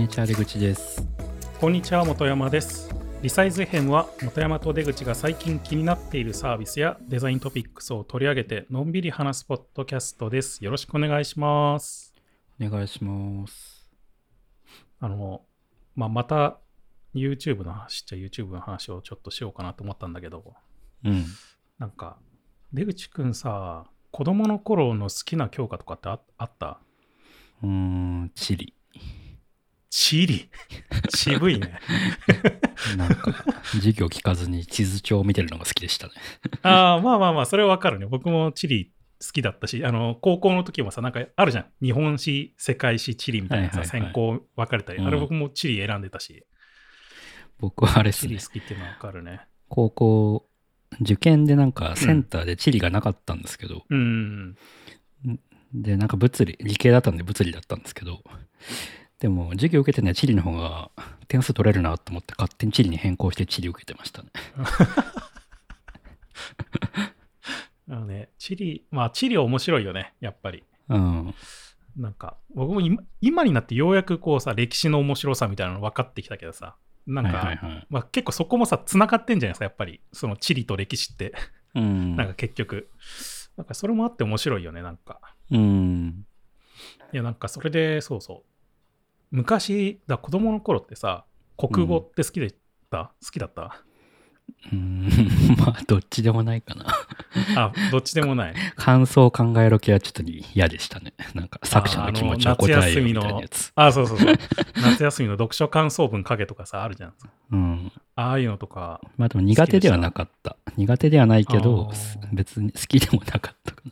にちは出口です。こんにちは本山です。リサイズ編は本山と出口が最近気になっているサービスやデザイントピックスを取り上げてのんびり話すポッドキャストです。よろしくお願いします。お願いします。あの、まあ、また YouTube の話っちゃ YouTube の話をちょっとしようかなと思ったんだけど。うん。なんか出口くんさ子供の頃の好きな教科とかってああった？うーんチリ。地理渋いね。なんか授業聞かずに地図帳を見てるのが好きでしたね。ああまあまあまあそれはわかるね。僕も地理好きだったしあの高校の時もさなんかあるじゃん。日本史世界史地理みたいなさ、はいはいはい。専攻分かれたり、うん。あれ僕も地理選んでたし。僕はあれですね。地理好きっていうのはわかるね。高校受験でなんかセンターで地理がなかったんですけど、うん。でなんか物理理系だったんで物理だったんですけどでも授業受けてね地理の方が点数取れるなと思って勝手に地理に変更して地理受けてましたね。あのね地理まあ地理面白いよねやっぱり。うん。なんか僕も今今になってようやくこうさ歴史の面白さみたいなの分かってきたけどさなんか、はいはいはい。まあ、結構そこもさつながってんじゃないですかやっぱり。その地理と歴史って。うん。なんか結局。なんかそれもあって面白いよねなんか。うん。いやなんかそれでそうそう昔だ子供の頃ってさ国語って好きでた、好きだった？うん。まあどっちでもないかな。あどっちでもない。感想を考えろ系はちょっと嫌でしたね。なんか作者の気持ちを答えようみたいなやつ。あそうそうそう。夏休みの読書感想文書けとかさあるじゃん。うん。ああいうのとか。まあでも苦手ではなかった。苦手ではないけど別に好きでもなかったか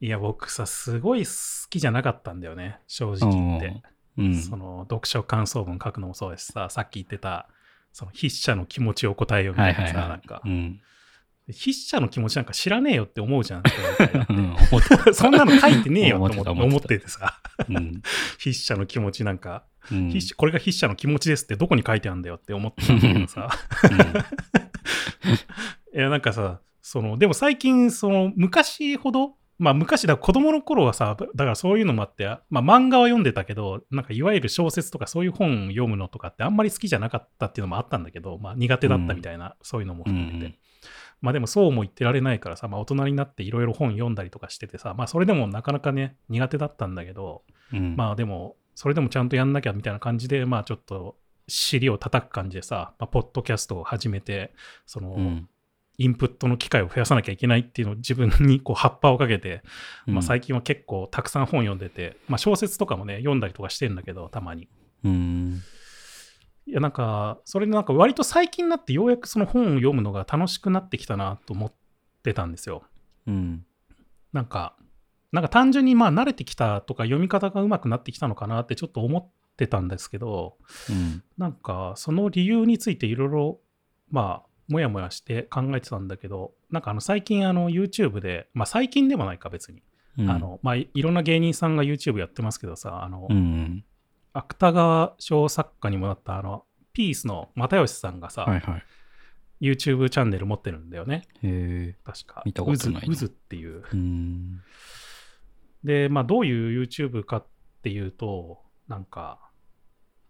いや僕さすごい好きじゃなかったんだよね正直言って、なうん。その読書感想文書くのもそうですささっき言ってたその筆者の気持ちを答えようみたなさ、はいいはい。はなんか。いうん。筆者の気持ちなんか知らねえよって思うじゃん うん そんなの書いてねえよって思って。思ってさ。うん。筆者の気持ちなんか、これが筆者の気持ちですってどこに書いてあるんだよって思ってたんだけどさ。いやなんかさそのでも最近その昔ほどまあ昔だ子供の頃はさだからそういうのもあって、まあ、漫画は読んでたけどなんかいわゆる小説とかそういう本を読むのとかってあんまり好きじゃなかったっていうのもあったんだけど、まあ、苦手だったみたいな、そういうのもうん含めて、まあでもそうも言ってられないからさ、まあ、大人になっていろいろ本読んだりとかしててさまあそれでもなかなかね苦手だったんだけど、うん。まあでも、それでもちゃんとやんなきゃみたいな感じで、まあちょっと尻を叩く感じでさ、まあ、ポッドキャストを始めて、その、うんインプットの機会を増やさなきゃいけないっていうのを自分にこう葉っぱをかけて、まあ、最近は結構たくさん本読んでて、まあ、小説とかもね、読んだりとかしてんだけど、たまに。うんいや、なんか、それでなんか割と最近になってようやくその本を読むのが楽しくなってきたなと思ってたんですよ。うんなんか、なんか単純にまあ慣れてきたとか読み方が上手くなってきたのかなってちょっと思ってたんですけど、うんなんかその理由についていろいろまあもやもやして考えてたんだけどなんかあの最近あの YouTube でまあ最近でもないか別に、うん。あのまあいいろんな芸人さんが YouTube やってますけどさあの、うん芥川賞作家にもなったあのピースの又吉さんがさ、はいはい。YouTube チャンネル持ってるんだよね。へえ。確か。見たことないな。うずっていう。うん。でまあどういう YouTube かっていうとなんか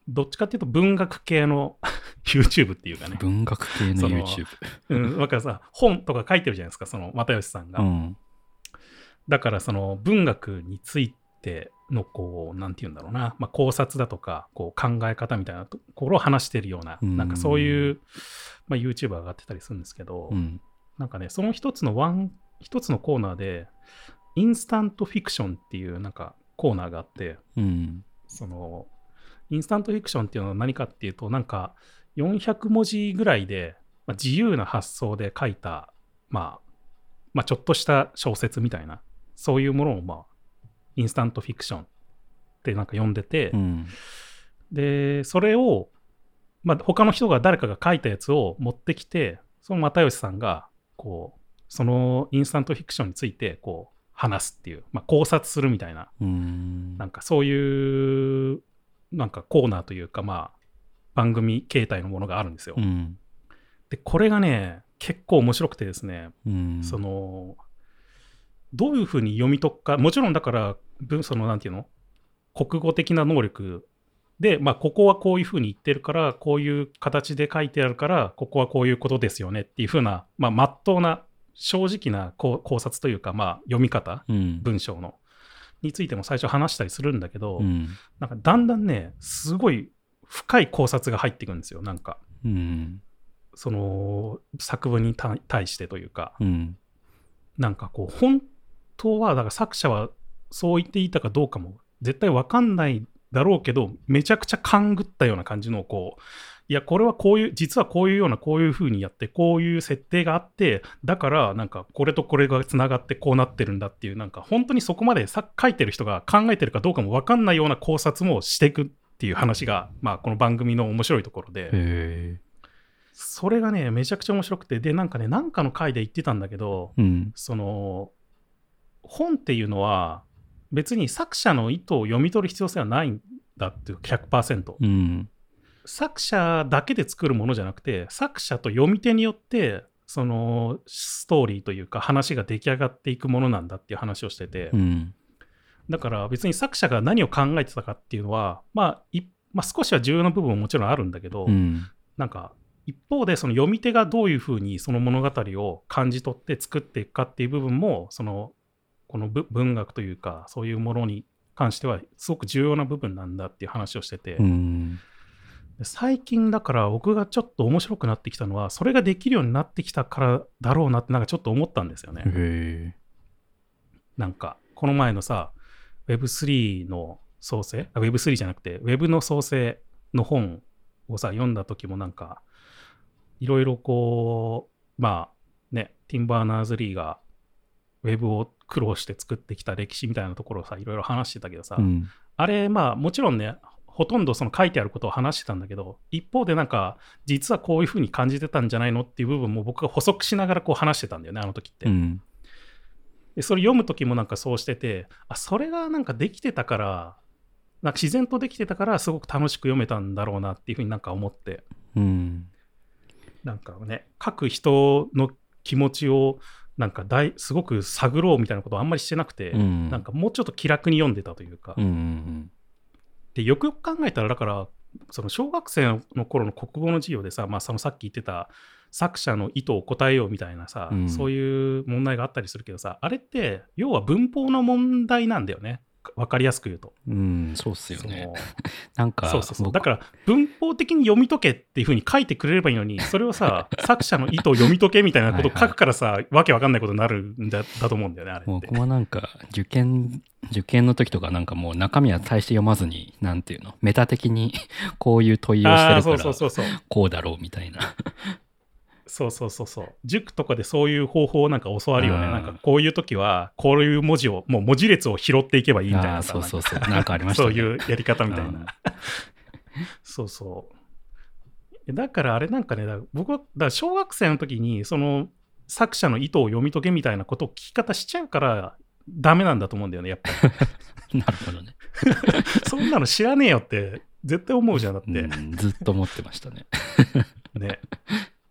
どっちかっていうと文学系の YouTube っていうかね。文学系の YouTube うん、だからさ、本とか書いてるじゃないですか、その又吉さんが。うん。だから、その文学についての、こう、なんて言うんだろうな、まあ、考察だとか、こう考え方みたいなところを話してるような、うん。なんかそういう、まあ、YouTuber が上がってたりするんですけど、うん。なんかね、その一つのワン、一つのコーナーで、インスタントフィクションっていうなんかコーナーがあって、うん。その、インスタントフィクションっていうのは何かっていうと、なんか400文字ぐらいで、まあ、自由な発想で書いた、まあ、まあ、ちょっとした小説みたいな、そういうものを、まあ、インスタントフィクションってなんか読んでて、うん。で、それを、まあ、他の人が誰かが書いたやつを持ってきて、その又吉さんが、こう、そのインスタントフィクションについて、こう、話すっていう、まあ、考察するみたいなうん。なんかそういうなんかコーナーというかまあ番組形態のものがあるんですよ。うんでこれがね結構面白くてですね、うんそのどういうふうに読み解くかもちろんだから文そのなんていうの？国語的な能力で、まあ、ここはこういうふうに言ってるから、こういう形で書いてあるから、ここはこういうことですよねっていうふうな、まあ、真っ当な、正直な考考察というか、まあ、読み方、うん。文章の、についても最初話したりするんだけど、うん。なんかだんだんね、すごい深い考察が入ってくるんですよ。なんか、うん。その作文に対対してというか、うん。なんかこう、本当は、だから作者はそう言っていたかどうかも絶対わかんないだろうけど、めちゃくちゃ勘ぐったような感じの、こう、いや、これはこういう、実はこういうような、こういう風にやって、こういう設定があって、だから、なんか、これとこれがつながってこうなってるんだっていう、なんか、本当にそこまでさ書いてる人が考えてるかどうかもわかんないような考察もしていくっていう話が、まあ、この番組の面白いところで。それがね、めちゃくちゃ面白くて、で、なんかね、なんかの回で言ってたんだけど、うん。その、本っていうのは、別に作者の意図を読み取る必要性はないんだっていう100%。うん。作者だけで作るものじゃなくて、作者と読み手によって、そのストーリーというか話が出来上がっていくものなんだっていう話をしてて、うん。だから別に作者が何を考えてたかっていうのは、まあ、いまあ、少しは重要な部分ももちろんあるんだけど、うん。なんか一方でその読み手がどういうふうにその物語を感じ取って作っていくかっていう部分もそのこのぶ文学というかそういうものに関してはすごく重要な部分なんだっていう話をしてて、うん。で最近だから僕がちょっと面白くなってきたのはそれができるようになってきたからだろうなってなんかちょっと思ったんですよね。なんかこの前のさ Web3 の創生あ Web3 じゃなくて Web の創生の本をさ読んだ時もなんかいろいろこうまあねティンバーナーズ・リーが Web を苦労して作ってきた歴史みたいなところをさいろいろ話してたけどさ、うん。あれまあもちろんねほとんどその書いてあることを話してたんだけど一方でなんか実はこういうふうに感じてたんじゃないのっていう部分も僕が補足しながらこう話してたんだよねあの時って。うん。でそれ読む時もなんかそうしててあそれがなんかできてたからなんか自然とできてたからすごく楽しく読めたんだろうなっていうふうになんか思ってうん。なんかね書く人の気持ちをなんか大すごく探ろうみたいなことをあんまりしてなくて、うん。なんかもうちょっと気楽に読んでたというか、うん。うん。でよくよく考えたらだからその小学生の頃の国語の授業でさ、まあ、そのさっき言ってた作者の意図を答えようみたいなさ、うん。そういう問題があったりするけどさあれって要は文法の問題なんだよね分かりやすく言うと。うん。そうっすよそねの。なんか、そうそうそう僕だから文法的に読み解けっていうふうに書いてくれればいいのに それをさ作者の意図を読み解けみたいなことを書くからさわけわかんないことになるんだだと思うんだよねあれって僕。もなんか受験受験の時とかなんかもう中身は大して読まずになんていうの？メタ的に こういう問いをしてるからそうそうそうこうだろうみたいなそうそうそうそう。塾とかでそういう方法をなんか教わるよね。うんなんかこういう時は、こういう文字を、もう文字列を拾っていけばいいみたいなそうそうそうなんかありましたねそういうやり方みたいな。うんそうそう。だからあれなんかね、僕は、だ小学生の時に、その作者の意図を読み解けみたいなことを聞き方しちゃうから、ダメなんだと思うんだよね、やっぱり。なるほどね、そんなの知らねえよって、絶対思うじゃん、だって。うん、ずっと思ってましたねね。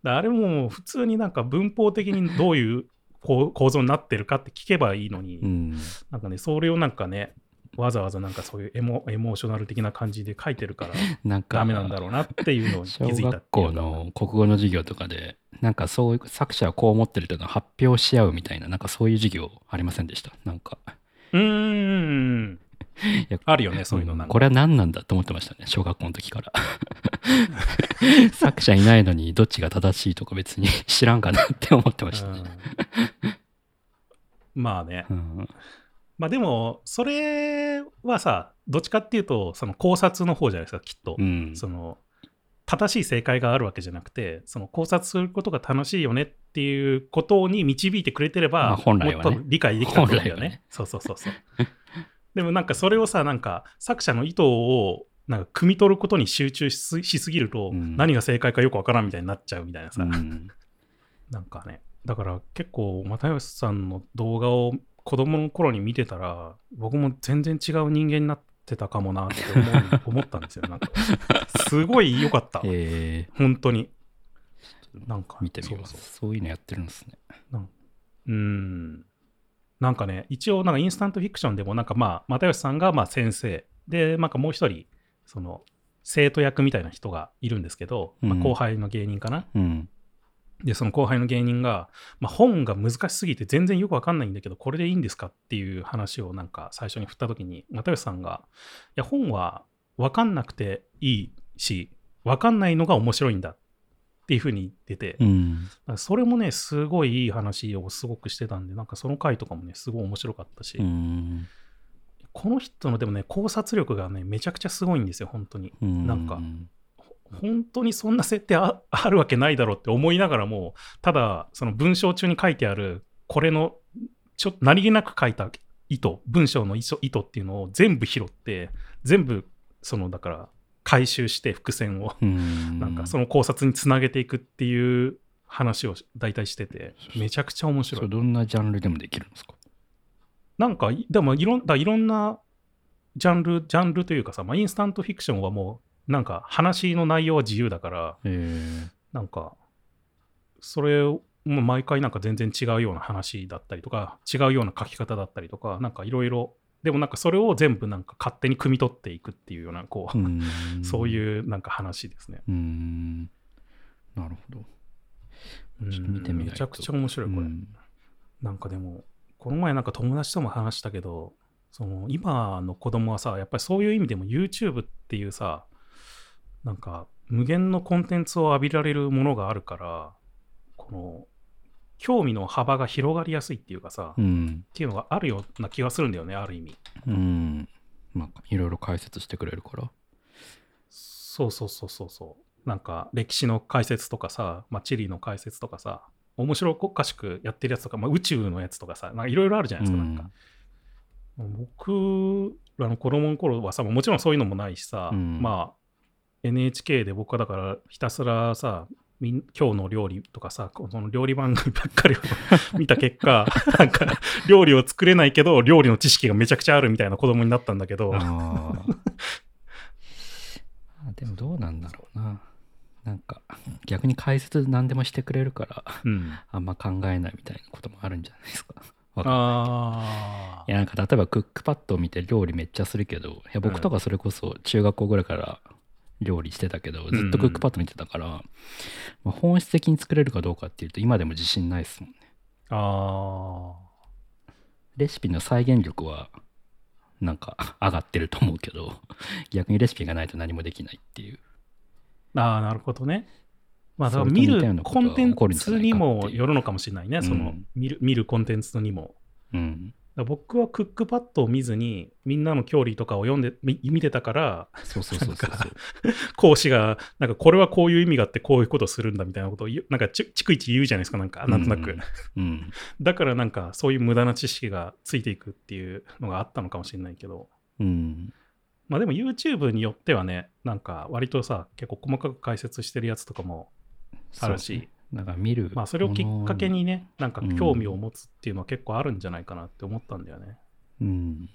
あれも普通になんか文法的にどういう構 構造になってるかって聞けばいいのに、うん。なんかね、それをなんかね、わざわざなんかそういうエモエモーショナル的な感じで書いてるから、なんかダメなんだろうなっていうのを気小づいたって学いうか校の国語の授業とかでなんかそういう作者はこう思ってるというのを発表し合うみたいななんかそういう授業ありませんでした？なんか。うーん。あるよね、そういうのなんか。んこれは何なんだと思ってましたね小学校の時から 作者いないのにどっちが正しいとか別に 知らんかなって思ってましたね、うんまあね。うんまあでも、それはさ、どっちかっていうと、その考察の方じゃないですか、きっと。うんその正しい正解があるわけじゃなくて、その考察することが楽しいよねっていうことに導いてくれてれば、まあ本来はねもっと理解できたんだよね。ねそうそうそうそう。でもなんかそれをさ、なんか作者の意図をなんか汲み取ることに集中しすしすぎると、うん何が正解かよくわからんみたいになっちゃうみたいなさ、うんなんかね、だから結構、又吉さんの動画を子供の頃に見てたら、僕も全然違う人間になってたかもなって思 ったんですよ。なんかすごい良かった。え本当に。なんか、ー、見てみますそうそういうのやってるんですねうん。なんかね、一応、なんかインスタントフィクションでも、なんかまあ、又吉さんがまあ先生、で、なんかもう一人、その、生徒役みたいな人がいるんですけど、まあ、うん後輩の芸人かな。うん。で、その後輩の芸人が、まあ、本が難しすぎて全然よくわかんないんだけど、これでいいんですかっていう話をなんか最初に振った時に、又吉さんが、いや、本はわかんなくていいし、わかんないのが面白いんだっていうふうに言ってて、うん。それもね、すごいいい話をすごくしてたんで、なんかその回とかもね、すごい面白かったし、うん。この人のでもね、考察力がね、めちゃくちゃすごいんですよ、本当に。なんか本当にそんな設定あ あるわけないだろうって思いながらも、ただ、その文章中に書いてある、これの、ちょっと何気なく書いた意図、文章の意図っていうのを全部拾って、全部、その、だから、回収して伏線を、うん。なんかその考察につなげていくっていう話を大体してて、めちゃくちゃ面白い。どんなジャンルでもできるんですか？なんか、いでもいろんだいろんなジャンル、ジャンルというかさ、まあ、インスタントフィクションはもう、なんか話の内容は自由だから、えなんか、それを、毎回なんか全然違うような話だったりとか、違うような書き方だったりとか、なんかいろいろ、でもなんかそれを全部なんか勝手に汲み取っていくっていうような、こう、うん。そういうなんか話ですね。うん。なるほど。見てみめちゃくちゃ面白い、これ。うんなんかでも、この前なんか友達とも話したけど、その今の子供はさ、やっぱりそういう意味でも YouTube っていうさ、なんか無限のコンテンツを浴びられるものがあるから、この興味の幅が広がりやすいっていうかさ、っうん。ていうのがあるような気がするんだよね、ある意味。うん。まあ、いろいろ解説してくれるから。そうそうそうそうそう。なんか歴史の解説とかさ、まあ、地理の解説とかさ、面白おかしくやってるやつとか、まあ、宇宙のやつとかさ、なんかいろいろあるじゃないですか、なんか。僕らの子供の頃はさ、もちろんそういうのもないしさ、うんまあ NHK で僕はだからひたすらさ、今日の料理とかさ、この料理番組ばっかりを 見た結果、なんか料理を作れないけど、料理の知識がめちゃくちゃあるみたいな子供になったんだけど、あー。あでもどうなんだろうな。なんか逆に解説何でもしてくれるからうん、あんま考えないみたいなこともあるんじゃないですか。わかんあいやなんか例えばクックパッドを見て料理めっちゃするけどいや僕とかそれこそ中学校ぐらいから料理してたけど、んずっとクックパッド見てたから、まあ、本質的に作れるかどうかっていうと今でも自信ないですもんね。あレシピの再現力はなんか上がってると思うけど逆にレシピがないと何もできないっていう。ーあー、なるほどね。まあ、だそから見るコンテンツにもよるのかもしれないね、そのうん見る見るコンテンツにも。うん。僕はクックパッドを見ずに、みんなの教理とかを読んで、み見てたから、そうそうそうそう講師が、なんかこれはこういう意味があって、こういうことするんだみたいなことをなんかち逐一言うじゃないですか、なんか、なんとなく。うん。うん。だからなんか、そういう無駄な知識がついていくっていうのがあったのかもしれないけど、うん。まあでも YouTube によってはね、なんか割とさ、結構細かく解説してるやつとかもあるし、なんか見る。まあそれをきっかけにね、なんかうん興味を持つっていうのは結構あるんじゃないかなって思ったんだよね。うん。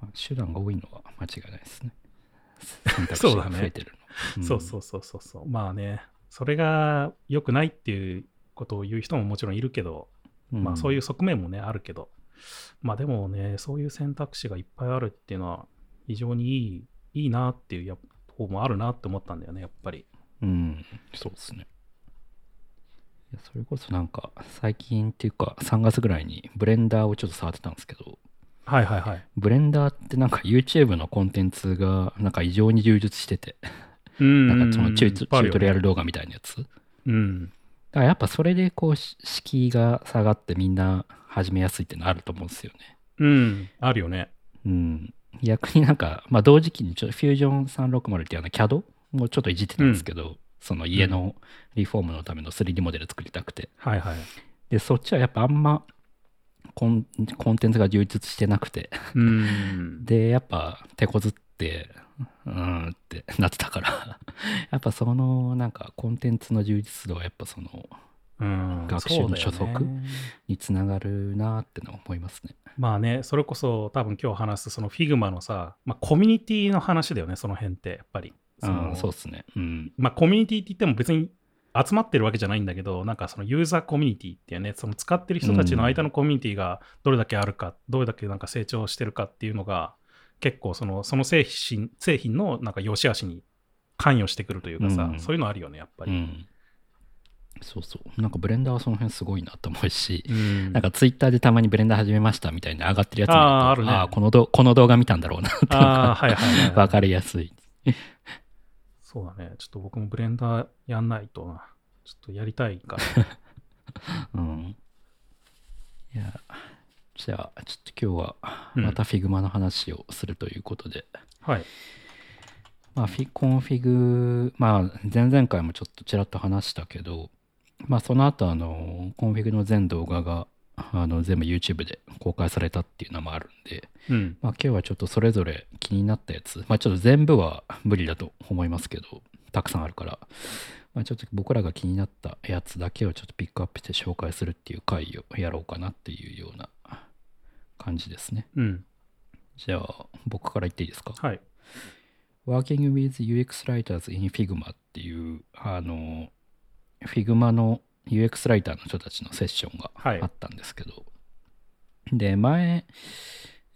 まあ、手段が多いのは間違いないですね。選択肢が増えてるの。んそうそうそうそうそう。まあね、それが良くないっていうことを言う人ももちろんいるけど、まあそういう側面もね、あるけど、まあでもね、そういう選択肢がいっぱいあるっていうのは非常にいい、いいなっていうや方もあるなって思ったんだよね、やっぱり。うん、そうですね。それこそなんか最近っていうか3月ぐらいにブレンダーをちょっと触ってたんですけど、はいはいはい。ブレンダーってなんか YouTube のコンテンツがなんか異常に充実してて、うんなんかそのチューチュートリアル。ル動画みたいなやつ。だかうん。らやっぱそれでこうし敷居が下がってみんな始めやすいってのあると思うんですよね。うん。あるよね。うん。逆になんか、まあ同時期にちょっとフュージョン360っていうあの CAD もちょっといじってたんですけど、その家のリフォームのための 3D モデル作りたくて。はいはい。で、そっちはやっぱあんまコンコンテンツが充実してなくて、うん。で、やっぱ手こずって、うーんってなってたから、やっぱそのなんかコンテンツの充実度はやっぱそのうん学習の初速そうだよねにつながるなってのは思いますね。まあね、それこそ多分今日話すその Figma のさ、まあ、コミュニティの話だよね、その辺って、やっぱり。そのうん、そうですね。うん。まあ、コミュニティって言っても別に集まってるわけじゃないんだけど、なんかそのユーザーコミュニティっていうね、その使ってる人たちの間のコミュニティがどれだけあるか、どれだけなんか成長してるかっていうのが、結構そのその製品製品のなんか良し悪しに関与してくるというかさ、うんそういうのあるよね、やっぱり。うん。そうそう。なんかブレンダーはその辺すごいなと思うし、うんなんかツイッターでたまにブレンダー始めましたみたいな上がってるやつ見るとあねーこのどこの動画見たんだろうなってああ、はいはいはい、はい。わかりやすい。そうだね。ちょっと僕もブレンダーやんないとな。ちょっとやりたいから。うん。いや、じゃあ、ちょっと今日はうんまた Figma の話をするということで、はい。まあ、フィ Config、まあ、前々回もちょっとちらっと話したけど、まあ、その後、あの、 Config の全動画が、あの、全部 YouTube で公開されたっていうのもあるんで、うん。まあ、今日はちょっとそれぞれ気になったやつ、まあ、ちょっと全部は無理だと思いますけど、たくさんあるから、まあ、ちょっと僕らが気になったやつだけをちょっとピックアップして紹介するっていう回をやろうかなっていうような感じですね。うん。じゃあ、僕から言っていいですか？はい。Working with UX Writers in Figma っていう、あの、Figma の UX ライターの人たちのセッションがはい。あったんですけど、で、前、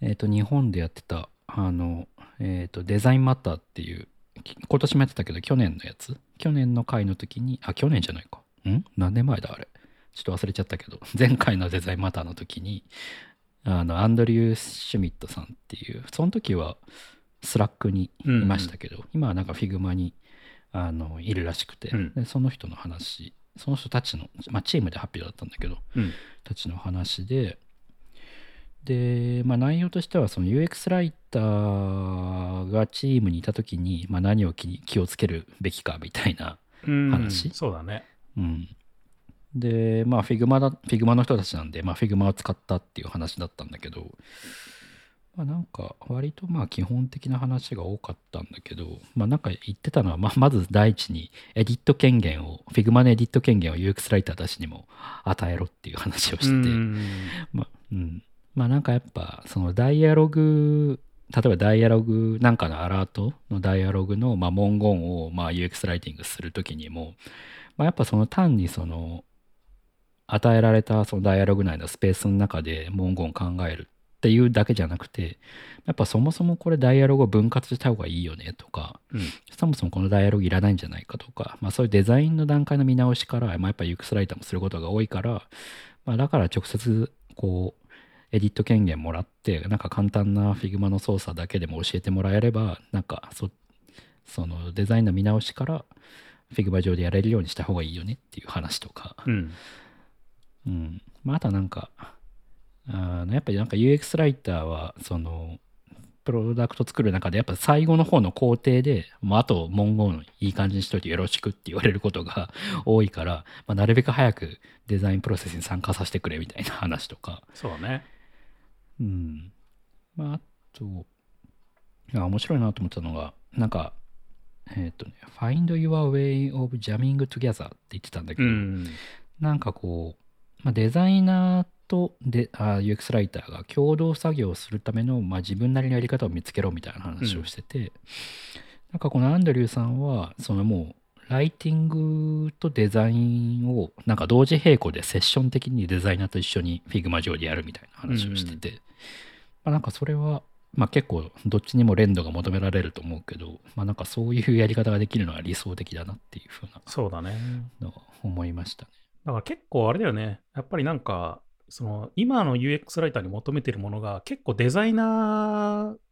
えっ、と、日本でやってた、あの、えっ、と、 Design Matters っていう、き今年もやってたけど、去年のやつ、去年の回の時に、あ、去年じゃないか。ん？何年前だ、あれ？ちょっと忘れちゃったけど、前回の Design Matters の時に、あの、アンドリュー・シュミットさんっていう、その時は Slack にいましたけど、今はなんか Figma にあのいるらしくて、うん。でその人の話、その人たちの、まあ、チームで発表だったんだけど、うん。たちの話で、で、まあ、内容としては、その UX ライターがチームにいた時に、まあ、何を気に気をつけるべきかみたいな、うん話そうだね。うん。で、まあ、Figma だ、Figma の人たちなんで、まあ、Figma を使ったっていう話だったんだけど、まあ、なんか、割とまあ、基本的な話が多かったんだけど、まあ、なんか言ってたのは、まあ、まず第一に、エディット権限を、Figma のエディット権限を UX ライターたちにも与えろっていう話をしてまあ、うん。まあなんかやっぱ、そのダイアログ、例えばダイアログなんかのアラートのダイアログのまあ文言をまあ UX ライティングするときにも、まあ、やっぱその単にその与えられたそのダイアログ内のスペースの中で文言を考えるっていうだけじゃなくて、やっぱそもそもこれダイアログを分割した方がいいよねとか、うん。そもそもこのダイアログいらないんじゃないかとか、まあ、そういうデザインの段階の見直しから、まあ、やっぱ UX ライターもすることが多いから、まあ、だから直接こうエディット権限もらってなんか簡単な Figma の操作だけでも教えてもらえればなんかそそのデザインの見直しから Figma 上でやれるようにした方がいいよねっていう話とか、うん。うん。まあ、あとはなんかあのやっぱりなんか UX ライターはそのプロダクト作る中でやっぱ最後の方の工程で、まあ、あと文言いい感じにしといてよろしくって言われることが多いから、まあ、なるべく早くデザインプロセスに参加させてくれみたいな話とか、そうだね。うん。まあ、あと、あ面白いなと思ったのが、なんか、えっ、とね、Find your way of jamming together って言ってたんだけど、うん。なんかこう、まあ、デザイナーとであ UX ライターが共同作業をするための、まあ、自分なりのやり方を見つけろみたいな話をしてて、なんかこのアンドリューさんはそのもうライティングとデザインをなんか同時並行でセッション的にデザイナーと一緒に Figma 上でやるみたいな話をしてて、まあ、なんかそれは、まあ、結構どっちにも連動が求められると思うけど、まあ、なんかそういうやり方ができるのは理想的だなっていうふうなそうだね。思いましたね。だから結構あれだよね。やっぱりなんか、その今の UX ライターに求めてるものが結構デザイナー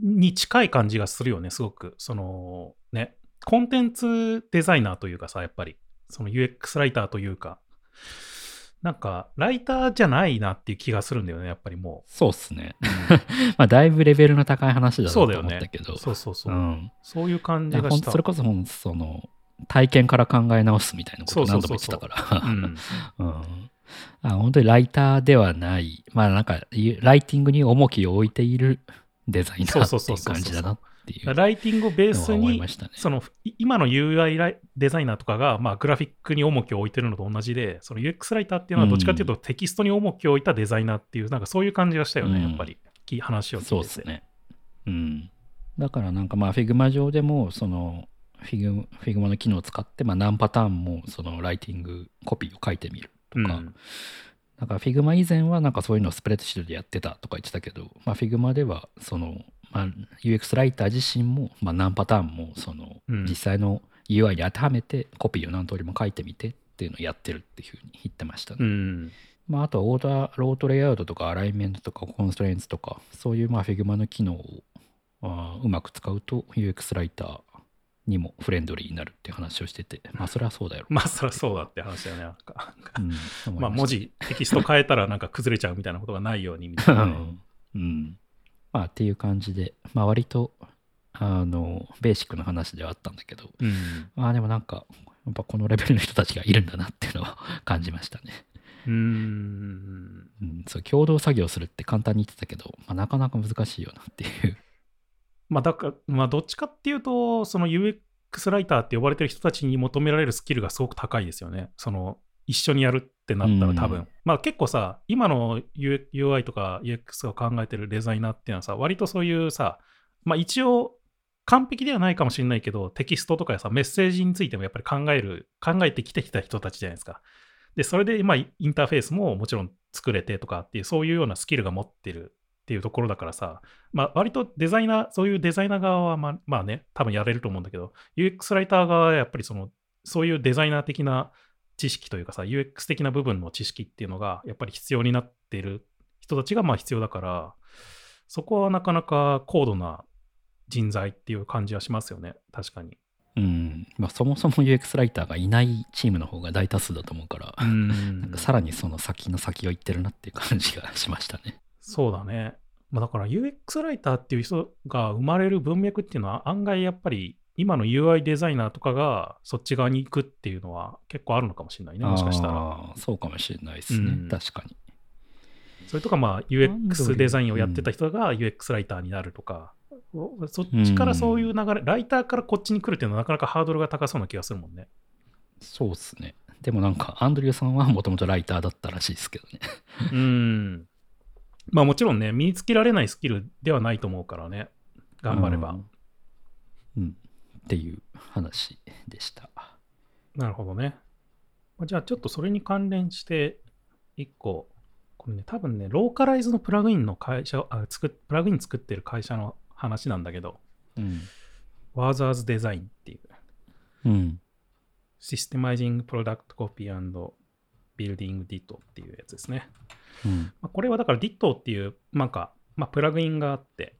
に近い感じがするよね、すごく。そのね、コンテンツデザイナーというかさ、やっぱり、その UX ライターというか、なんか、ライターじゃないなっていう気がするんだよね、やっぱりもそうっすね。う。まあ、だいぶレベルの高い話だなと思そうだよねったけど。そうそうそう。ん。そういう感じがした。それこそその、体験から考え直すみたいなことを何度も言ってたうから。ん、うん。あ本当にライターではない、まあなんか、ライティングに重きを置いているデザイナーそうっていう感じだなっていうライティングをベースに。そのい今の UI ライデザイナーとかが、まあ、グラフィックに重きを置いてるのと同じで、その UX ライターっていうのはどっちかっていうとテキストに重きを置いたデザイナーっていう、なんかそういう感じがしたよね、うんやっぱり。き話を聞いてて。そうですね。うん。だからなんかまあ Figma 上でもその Figma, Figma の機能を使ってまあ何パターンもそのライティングコピーを書いてみるとか、うんなんか Figma 以前はなんかそういうのをスプレッドシートでやってたとか言ってたけど、まあ、Figma ではその、まあ、UX ライター自身も、まあ、何パターンもその、うん実際の UI に当てはめてコピーを何通りも書いてみてっていうのをやってるっていうふうに言ってましたね。うん。まあ、あとはオーダー、 Auto Layout とか alignment とか constraints とか、そういうまあ Figma の機能をあーうまく使うと UX ライターにもフレンドリーになるっていう話をしてて、まあそれはそうだよ。まあ、そりゃそうだって話だよね。なんかうん、まあ、文字、テキスト変えたらなんか崩れちゃうみたいなことがないようにみたういなね。ん。うん。まあっていう感じで、まあ割と、あの、ベーシックな話ではあったんだけど、うん。まあでもなんか、やっぱこのレベルの人たちがいるんだなっていうのは 感じましたね。うーん。うん、そう共同作業するって簡単に言ってたけど、まあ、なかなか難しいよなっていう。まあ、だから、まあ、どっちかっていうと、その UX ライターって呼ばれてる人たちに求められるスキルがすごく高いですよね。その、一緒にやるってなったら多分。うんまあ結構さ、今の UI とか UX を考えてるデザイナーっていうのはさ、割とそういうさ、まあ一応、完璧ではないかもしれないけど、テキストとかさ、メッセージについてもやっぱり考える、考えてきてきた人たちじゃないですか。で、それで、まあ、インターフェースももちろん作れてとかっていう、そういうようなスキルが持ってるっていうところだからさ、まあ、割とデザイナー、そういうデザイナー側はまあ、まあね、多分やれると思うんだけど、UX ライター側はやっぱりその、そういうデザイナー的な知識というかさ、UX 的な部分の知識っていうのが、やっぱり必要になっている人たちがまあ必要だから、そこはなかなか高度な人材っていう感じはしますよね、確かに。うん。まあ、そもそも UX ライターがいないチームの方が大多数だと思うから、なんかさらにその先の先を行ってるなっていう感じがしましたね。そうだね。まあ、だから UX ライターっていう人が生まれる文脈っていうのは案外やっぱり今の UI デザイナーとかがそっち側に行くっていうのは結構あるのかもしれないね、もしかしたら。そうかもしれないですね。うん確かに。それとかまあ UX デザインをやってた人が UX ライターになるとか、そっちからそういう流れ、ライターからこっちに来るっていうのはなかなかハードルが高そうな気がするもんね。そうですね。でもなんか、アンドリューさんはもともとライターだったらしいですけどね。うん。まあもちろんね、身につけられないスキルではないと思うからね、頑張れば。うん。うんっていう話でした。なるほどね。まあじゃあちょっとそれに関連して、一個、これね、多分ね、ローカライズのプラグインの会社、あ作っプラグイン作ってる会社の話なんだけど、うん。Warzers Design っていう、うん。Systemizing Product Copy and Building Ditto っていうやつですね。うん。まあ、これはだから Ditto っていう、なんか、まあ、プラグインがあって、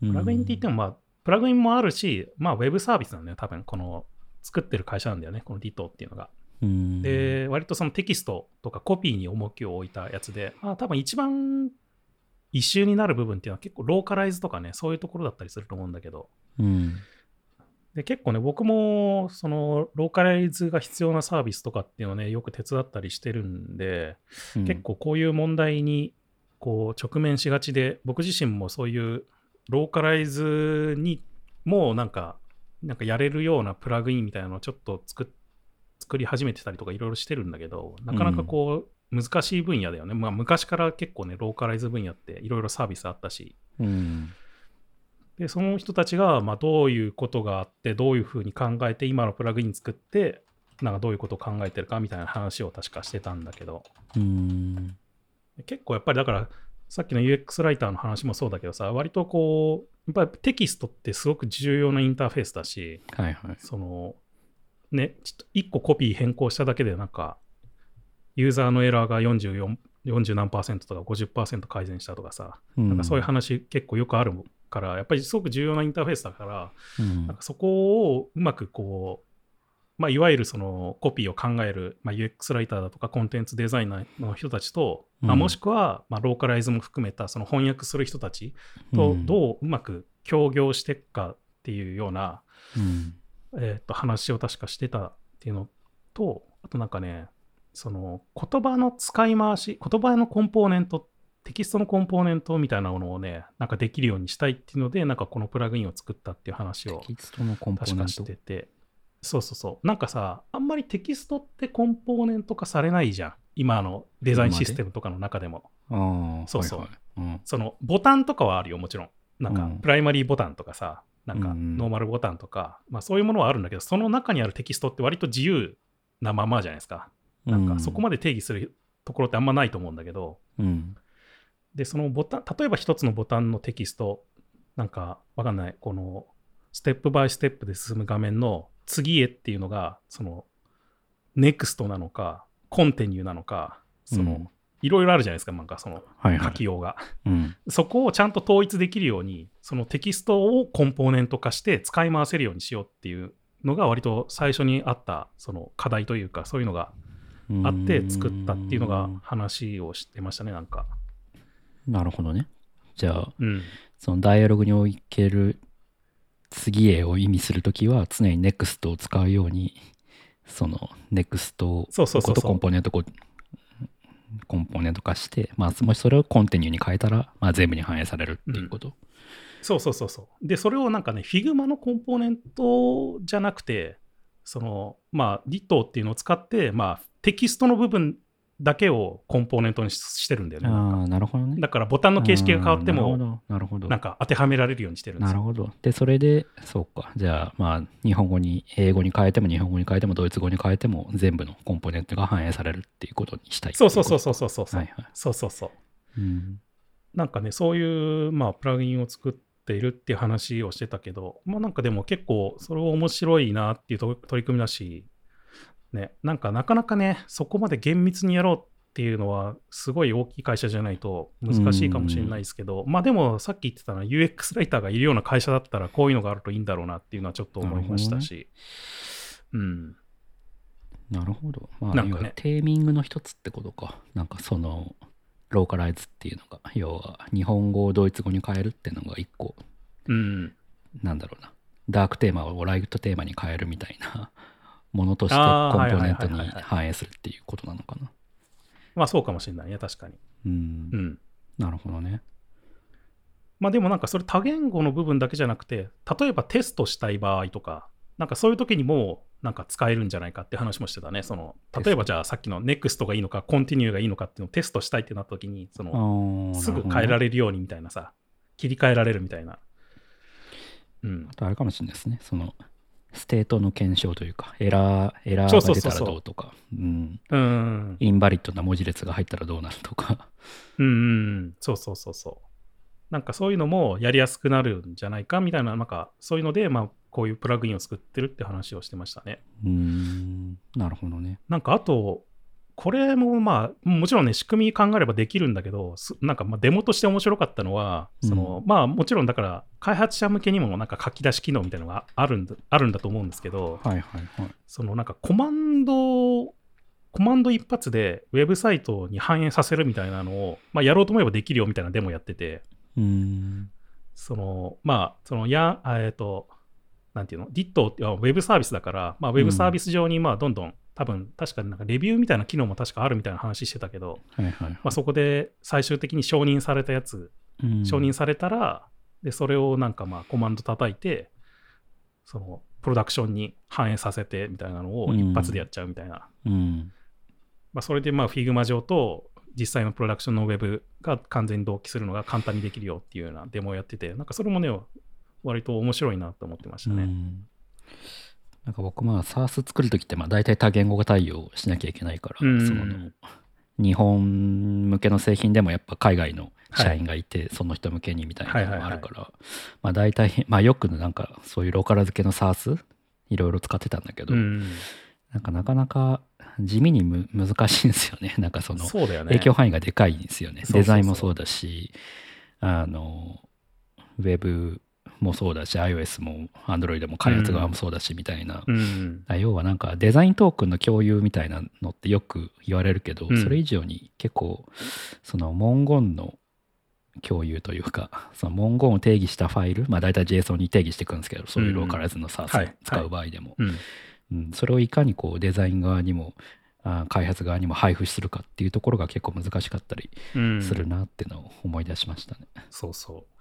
プラグインって言っても、まあ、プラグインもあるし、まあ、ウェブサービスなんだよ、多分この作ってる会社なんだよね、この Ditto っていうのが。うん、で、割とそのテキストとかコピーに重きを置いたやつで、まあ、多分一番一周になる部分っていうのは結構ローカライズとかね、そういうところだったりすると思うんだけど、うん。で結構ね、僕もそのローカライズが必要なサービスとかっていうのをね、よく手伝ったりしてるんで、うん結構こういう問題にこう直面しがちで、僕自身もそういうローカライズにもなんか、なんかやれるようなプラグインみたいなのをちょっと作っ作り始めてたりとかいろいろしてるんだけど、なかなかこう、難しい分野だよね。まあ昔から結構ね、ローカライズ分野っていろいろサービスあったし、うん。で、その人たちが、まあ、どういうことがあって、どういうふうに考えて、今のプラグイン作って、なんかどういうことを考えてるかみたいな話を確かしてたんだけど、うん。結構やっぱりだから、さっきの UX ライターの話もそうだけどさ、割とこう、やっぱりテキストってすごく重要なインターフェースだし、はいはい。その、ね、ちょっと1個コピー変更しただけで、なんか、ユーザーのエラーが44、40何パーセントとか50%改善したとかさ、うんなんかそういう話結構よくあるから、やっぱりすごく重要なインターフェースだから、うん。なんかそこをうまくこう、まあ、いわゆるそのコピーを考える、まあ、UX ライターだとかコンテンツデザイナーの人たちと、まあ、うんもしくはまあローカライズも含めたその翻訳する人たちとうん。どううまく協業していくかっていうような、うん。えー、と話を確かしてたっていうのと、あとなんかね、その言葉の使い回し、言葉のコンポーネント、テキストのコンポーネントみたいなものをね、なんかできるようにしたいっていうので、なんかこのプラグインを作ったっていう話をテキストのコンポー確かしネントてて、そうそうそう。なんかさ、あんまりテキストってコンポーネント化されないじゃん。今のデザインシステムとかの中でも。ああ、そうそうはいはいうんそのボタンとかはあるよ、もちろん。なんかうんプライマリーボタンとかさ、なんかうんノーマルボタンとか、まあそういうものはあるんだけど、その中にあるテキストって割と自由なままじゃないですか。なんかそこまで定義するところってあんまないと思うんだけど、うん。で、そのボタン、例えば一つのボタンのテキストなんかわかんない、このステップバイステップで進む画面の次へっていうのが、その、ネクストなのか、コンテニューなのか、その、うんいろいろあるじゃないですか、なんかその。書きようが。うん。そこをちゃんと統一できるように、そのテキストをコンポーネント化して使い回せるようにしようっていうのが割と最初にあったその課題というか、そういうのがあって作ったっていうのが話をしてましたね、なんか。なるほどね。じゃあ、うん。そのダイアログにおける次へを意味するときは常に NEXT を使うように、その NEXT をことコンポーネントコンポーネント化して、まあ、もしそれをコンテニューに変えたら、まあ、全部に反映されるっていうこと。そうそうそうそう。で、それをなんかね、Figma のコンポーネントじゃなくて、その、まあ、Ditto っていうのを使って、まあ、テキストの部分だけをコンポーネントにししてるんだよね。ああ、なるほどね。だからボタンの形式が変わってあーなるほも、ど。なるほど。なんか当てはめられるようにしてるんですよ。なるほど。で、それで、そうか。じゃあ、まあ、日本語に、英語に変えても、日本語に変えても、ドイツ語に変えても、全部のコンポーネントが反映されるっていうことにしたいそうそうそうそそうそうそう。はいはい。そうそうそう。うん。なんかね、そういう、まあ、プラグインを作っているっていう話をしてたけど、まあなんかでも結構、それは面白いなっていうと取り組みだし、ね、なんかなかなかね、そこまで厳密にやろうっていうのは、すごい大きい会社じゃないと難しいかもしれないですけど、まあでもさっき言ってたのは UX ライターがいるような会社だったら、こういうのがあるといいんだろうなっていうのはちょっと思いましたし、うん。なるほど。まあ、なんかねテーミングの一つってことか。なんかその、ローカライズっていうのが、要は日本語をドイツ語に変えるっていうのが一個、うん。なんだろうな。ダークテーマをライトテーマに変えるみたいなものとしてコンポーネントに反映するっていうことなのかな。まあそうかもしれないね、確かに。うんう。ん。なるほどね。まあでもなんかそれ多言語の部分だけじゃなくて、例えばテストしたい場合とか、なんかそういう時にもなんか使えるんじゃないかって話もしてたね。その例えばじゃあさっきの NEXT がいいのか、Continue がいいのかっていうのをテストしたいってなった時に、そのすぐ変えられれるようにみたいなさ、切り替えられるみたいな。うんあ。とあれかもしれないですね。その、 state の検証というか、エラー、エラーが出たらどうとか。インバリッドな文字列が入ったらどうなるとか。うんうん。そうそうそうそう。なんかそういうのもやりやすくなるんじゃないかみたいな、なんかそういうので、まあこういうプラグインを作ってるって話をしてましたね。うーん、なるほどね。なんかあと、これもまあ、もちろんね、仕組み考えればできるんだけど、すなんかまあデモとして面白かったのは、そのまあもちろんだから、開発者向けにもなんか書き出し機能みたいなのがあるんだあるんだと思うんですけど、はいはいはい。そのなんかコマンド、コマンド一発でウェブサイトに反映させるみたいなのを、まあ、やろうと思えばできるよみたいなデモやってて、うーん、そのまあ、そのや、あえっ、と、なんていうの、Ditto ってあウェブサービスだから、まあ、ウェブサービス上にまあどんどん、多分確かになんかレビューみたいな機能も確かあるみたいな話してたけど、はいはいはい。まあ、そこで最終的に承認されたやつ、うん承認されたら、でそれをなんかまあコマンド叩いて、そのプロダクションに反映させてみたいなのを一発でやっちゃうみたいな。うん、まあ、それでまあ Figma 上と実際のプロダクションのウェブが完全に同期するのが簡単にできるよっていうようなデモをやってて、なんかそれもね、割と面白いなと思ってましたね。うんなんか僕まあ SARS 作るときってまあ大体多言語が対応しなきゃいけないから、うんその日本向けの製品でもやっぱ海外の社員がいて、その人向けにみたいなのがあるから、まあ大体、まあよくなんかそういうローカル付けの SARS いろいろ使ってたんだけど、うん、なんかなかなか地味にむ難しいんですよね。なんかその。影響範囲がでかいんですよね。そうそうそうデザインもそうだし、あの、ウェブもそうだし、iOS も Android も開発側もそうだし、みたいな。うん、あ要はなんかデザイントークンの共有みたいなのってよく言われるけど、うんそれ以上に結構その文言の共有というかその文言を定義したファイルまあ大体 JSON に定義していくんですけどそういうローカライズの SARS はいを使う場合でも、うん、うん、それをいかにこうデザイン側にもあ開発側にも配布するかっていうところが結構難しかったりうんするなっていうのを思い出しましたね。そうそう。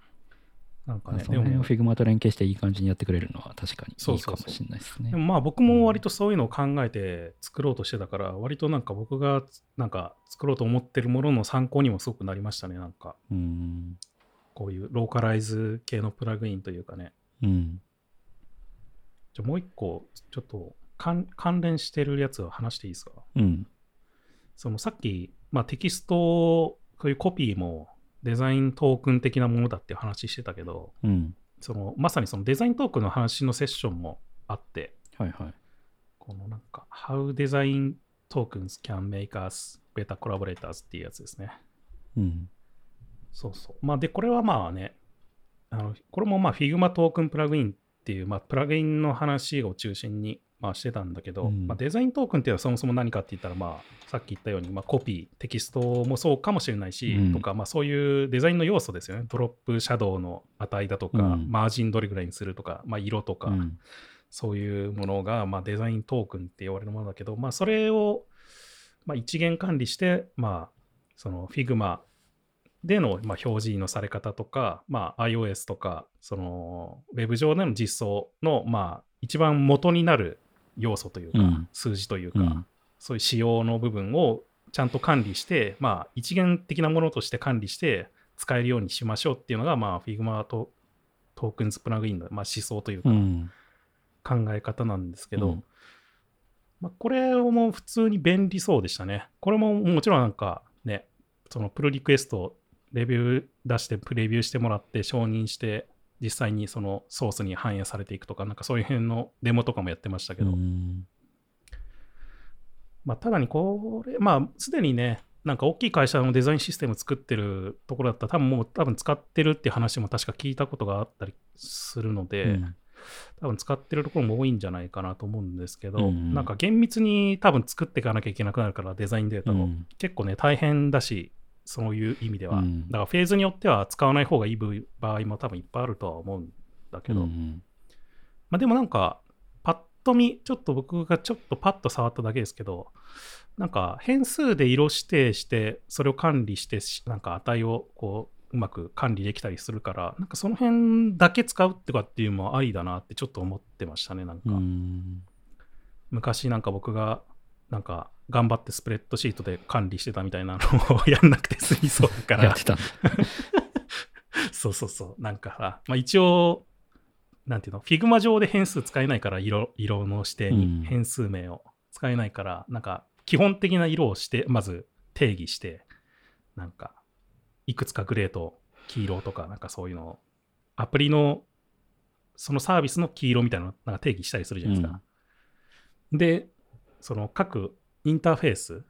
なんかね、その辺をでも Figma と連携していい感じにやってくれるのは確かにそそうそういういかもしれないですねで。もまあ僕も割とそういうのを考えて作ろうとしてたから、割となんか僕がなんか作ろうと思ってるものの参考にもすごくなりましたね。なんかうん。こういうローカライズ系のプラグインというかね。うん。じゃあもう一個、ちょっと関関連してるやつを話していいですか？うん。そのさっき、まあ、テキスト、こういうコピーもデザイントークン的なものだっていう話してたけど、うん。そのまさにそのデザイントークンの話のセッションもあって、はいはい。このなんか、How Design Tokens Can Make Us Better Collaborators っていうやつですね。うん。そうそう。まあ、で、これはまあね、あのこれもまあ Figma トークンプラグインっていう、まあ、プラグインの話を中心にまあしてたんだけど、うん。まあ、デザイントークンっていうのはそもそも何かって言ったら、まあ、さっき言ったように、まあ、コピー、テキストもそうかもしれないし、うん。とか、まあ、そういうデザインの要素ですよね。ドロップシャドウの値だとか、うん。マージンどれぐらいにするとか、まあ、色とか、うん。そういうものが、まあ、デザイントークンって言われるものだけど、まあ、それを、まあ、一元管理して、まあ、その Figma での、まあ、表示のされ方とか、まあ、iOS とか、その、ウェブ上での実装の、まあ、一番元になる要素というか、うん数字というか、うんそういう仕様の部分をちゃんと管理して、まあ、一元的なものとして管理して使えるようにしましょうっていうのが、まあ、Figma とトークンズプラグインの、まあ、思想というか、うん。考え方なんですけど、うんまあ、これも普通に便利そうでしたね。これももちろんなんかね、そのプルリクエスト、レビュー出してプレビューしてもらって承認して、実際にそのソースに反映されていくとか、なんかそういう辺のデモとかもやってましたけど、うん。まあ、ただにこれ、まあ、すでにね、なんか大きい会社のデザインシステム作ってるところだったら、多分もう多分使ってるって話も確か聞いたことがあったりするので、うん。多分使ってるところも多いんじゃないかなと思うんですけど、うん。なんか厳密に多分作っていかなきゃいけなくなるから、デザインデータを。うん。結構ね、大変だし、そういう意味では。うんだからフェーズによっては使わない方がいい場合も多分いっぱいあるとは思うんだけど、うんまあでもなんか、パッと見、ちょっと僕がちょっとパッと触っただけですけど、なんか変数で色指定して、それを管理して、しなんか値をこう、うまく管理できたりするから、なんかその辺だけ使うってかっていうのもありだなってちょっと思ってましたね、なんか。うん昔なんか僕が、なんか頑張ってスプレッドシートで管理してたみたいなのをやんなくて済みそうだからやっ、てた。そうそうそう。なんかさ、まあ、一応、なんていうの、Figma 上で変数使えないから色、色の指定うんに変数名を使えないから、なんか基本的な色をして、まず定義して、なんか、いくつかグレーと黄色とか、なんかそういうのを、アプリの、そのサービスの黄色みたいなのなんか定義したりするじゃないですか。で、その各インターフェース、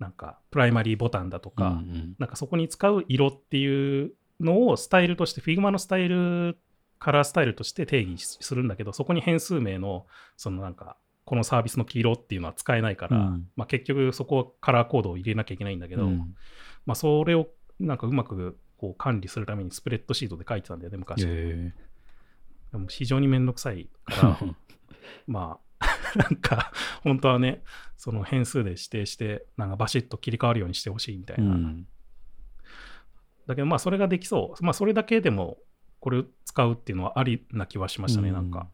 なんかプライマリーボタンだとか、うんなんかそこに使う色っていうのをスタイルとして、Figma のスタイル、カラースタイルとして定義するんだけど、そこに変数名の、そのなんか、このサービスの黄色っていうのは使えないから、うん。まあ、結局そこはカラーコードを入れなきゃいけないんだけど、うん。まあ、それをなんかうまくこう管理するためにスプレッドシートで書いてたんだよね、昔。へでも非常にめんどくさいかえら、まあ、なんか、本当はね、その変数で指定して、なんかバシッと切り替わるようにしてほしいみたいうな。んだけど、まあ、それができそう。まあ、それだけでも、これを使うっていうのはありな気はしましたね、うんなんか。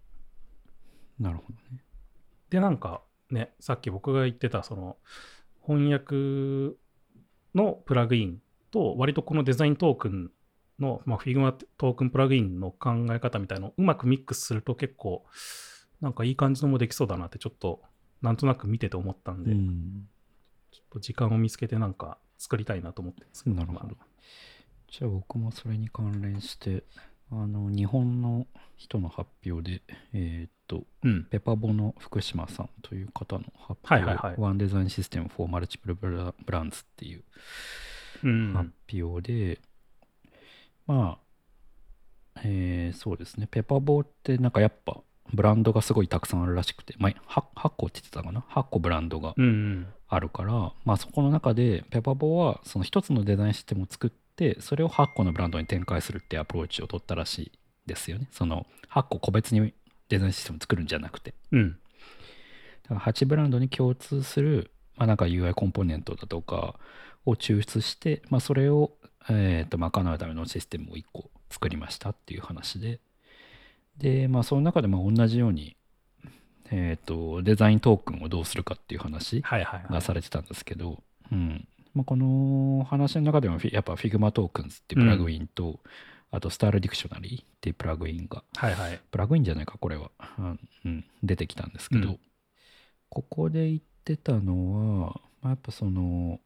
なるほどね。で、なんか、ね、さっき僕が言ってた、その、翻訳のプラグインと、割とこのデザイントークンの、まあ、Figma トークンプラグインの考え方みたいなのをうまくミックスすると結構、なんかいい感じのもできそうだなって、ちょっと、なんとなく見てて思ったんで、うん。ちょっと時間を見つけてなんか作りたいなと思ってるんです。なるほど。まあじゃあ僕もそれに関連して、あの、日本の人の発表で、えーっと、うん。ペパボの福島さんという方の発表、はいはいはい。ワンデザインシステム for Multiple Bra- Brands っていううん。発表で、まあ、えーそうですね、ペパボってなんかやっぱブランドがすごいたくさんあるらしくて、まあ、8, 8個って言ってたかな ?8 個ブランドがうんうん。あるから、まあそこの中でペパボはその一つのデザインシステムを作って、それを8個のブランドに展開するってアプローチを取ったらしいですよね。その8個個別にデザインシステムを作るんじゃなくて。うん。だから8ブランドに共通する、まあ、なんか UI コンポーネントだとかを抽出して、まあ、それを、えー、と賄うためのシステムを1個作りましたっていう話で、で、まあ、その中でも同じように、えー、とデザイントークンをどうするかっていう話。がされてたんですけど、うんまあ、この話の中でもやっぱ Figma トークンズっていうプラグインと、あと Star Dictionary っていうプラグインがはいはい。プラグインじゃないか、これは。うん、うん出てきたんですけど、うんここで言ってたのは、まあ、やっぱその、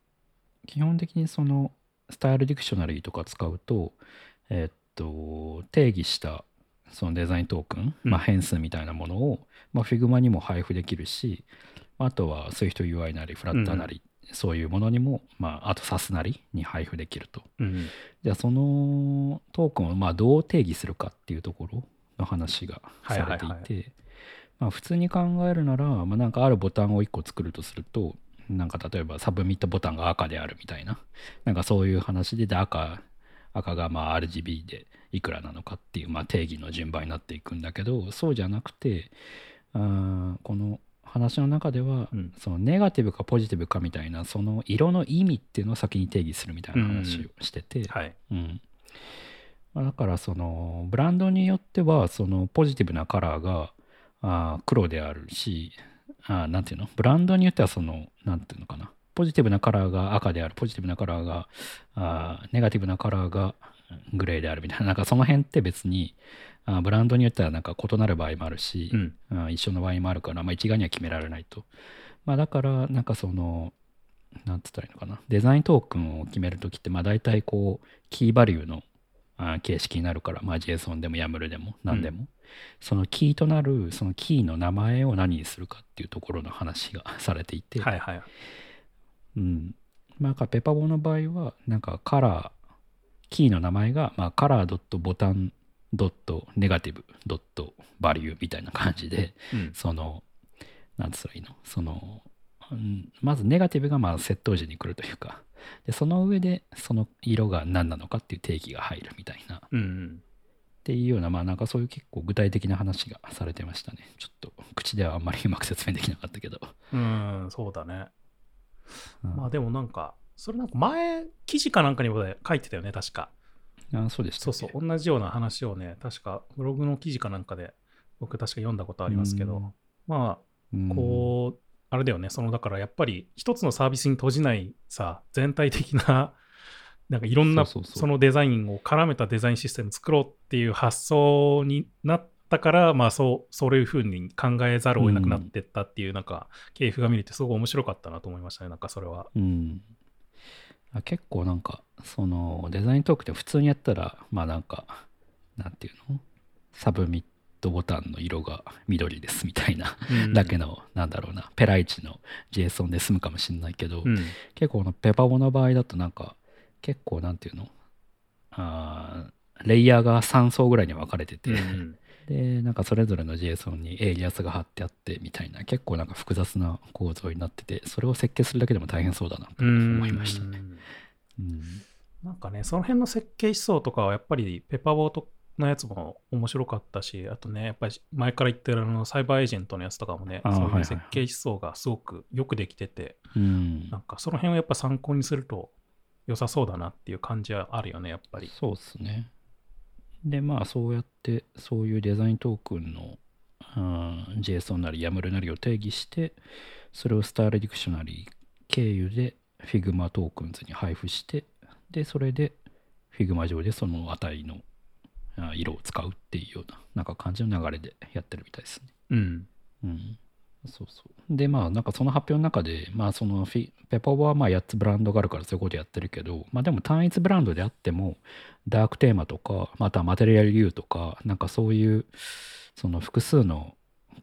基本的にその、スタイルディクショナリーとか使うと、えっと、定義したそのデザイントークン、うんまあ、変数みたいなものを、まあ、Figma にも配布できるし、あとは SwiftUI なり、フラッターなり、そういうものにも、まあ、あと SAS なりに配布できると。うん。じゃあ、そのトークンをまあどう定義するかっていうところの話がされていて、まあ、普通に考えるなら、まあ、なんかあるボタンを1個作るとすると、なんか例えばサブミットボタンが赤であるみたいな、なんかそういう話で、で赤、赤がまあ RGB でいくらなのかっていうまあ定義の順番になっていくんだけど、そうじゃなくて、あーこの話の中では、うん。そのネガティブかポジティブかみたいな、その色の意味っていうのを先に定義するみたいな話をしてて、はい。うん。まあだからそのブランドによってはそのポジティブなカラーがあー黒であるしあーなんていうの？ブランドによってはそのなんていうのかな？ポジティブなカラーが赤であるポジティブなカラーがあーネガティブなカラーがグレーであるみたいななんかその辺って別にあーブランドによってはなんか異なる場合もあるし、うん。一緒の場合もあるから、まあ、一概には決められないと。まあ、だから、なんかその、なんつったらいいのかな、デザイントークンを決めるときって、まあ、大体こう、キーバリューの形式になるから、まあ、JSON でも YAML でも何でも、そのキーとなる、そのキーの名前を何にするかっていうところの話が されていて、はいはい。うん。まあ、なんかペパボの場合は、なんかカラー、キーの名前が、まあ、カラーボタンドットネガティブドットバリューみたいな感じで、うん。その、なんつったらいいの？その、うんまずネガティブがまあ窃盗時に来るというか、でその上でその色が何なのかっていう定義が入るみたいな、っうんうん。ていうような、まあなんかそういう結構具体的な話がされてましたね。ちょっと口ではあんまりうまく説明できなかったけど。うん、そうだね。うんまあでもなんか、それなんか前、記事かなんかにも書いてたよね、確か。あそうでしたそうそう、同じような話をね、確かブログの記事かなんかで、僕確か読んだことありますけど、まうんあ、こう、あれだよね、そのだからやっぱり一つのサービスに閉じないさ、全体的な、なんかいろんなそのデザインを絡めたデザインシステム作ろうっていう発想になったから、まあそう、そういうふうに考えざるを得なくなってったっていう、なんか、系譜が見れてすごい面白かったなと思いましたね、なんかそれは。うん。あ結構なんか、そのデザイントークって普通にやったら、まあなんか、なんていうの？サブミットボタンの色が緑ですみたいなうん。だけの、なんだろうな、ペライチの JSON で済むかもしれないけど、うん。結構このペパボの場合だとなんか、結構なんていうの？あーレイヤーが3層ぐらいに分かれてて、うんで、なんかそれぞれの JSON にエイリアスが貼ってあってみたいな、結構なんか複雑な構造になってて、それを設計するだけでも大変そうだなと思いましたね。うんなんかね、その辺の設計思想とかはやっぱりペッパーボートのやつも面白かったし、あとね、やっぱり前から言ってるあのサイバーエージェントのやつとかもね、そういはいいう設計思想がすごくよくできてて、うんなんかその辺をやっぱ参考にすると良さそうだなっていう感じはあるよね、やっぱり。そうですね。で、まあ、そうやって、そういうデザイントークンの、うん、JSON なり YAML なりを定義して、それをスタイルディクショナリー経由で Figma トークンズに配布して、で、それで Figma 上でその値のあ色を使うっていうような、なんか感じの流れでやってるみたいですね。うん。うん。そうそう。で、まあ、なんかその発表の中で、まあ、そのフィペパボはまあ8つブランドがあるからそういうことやってるけど、まあでも単一ブランドであっても、ダークテーマとか、またマテリアルユーとか、なんかそういう、その複数の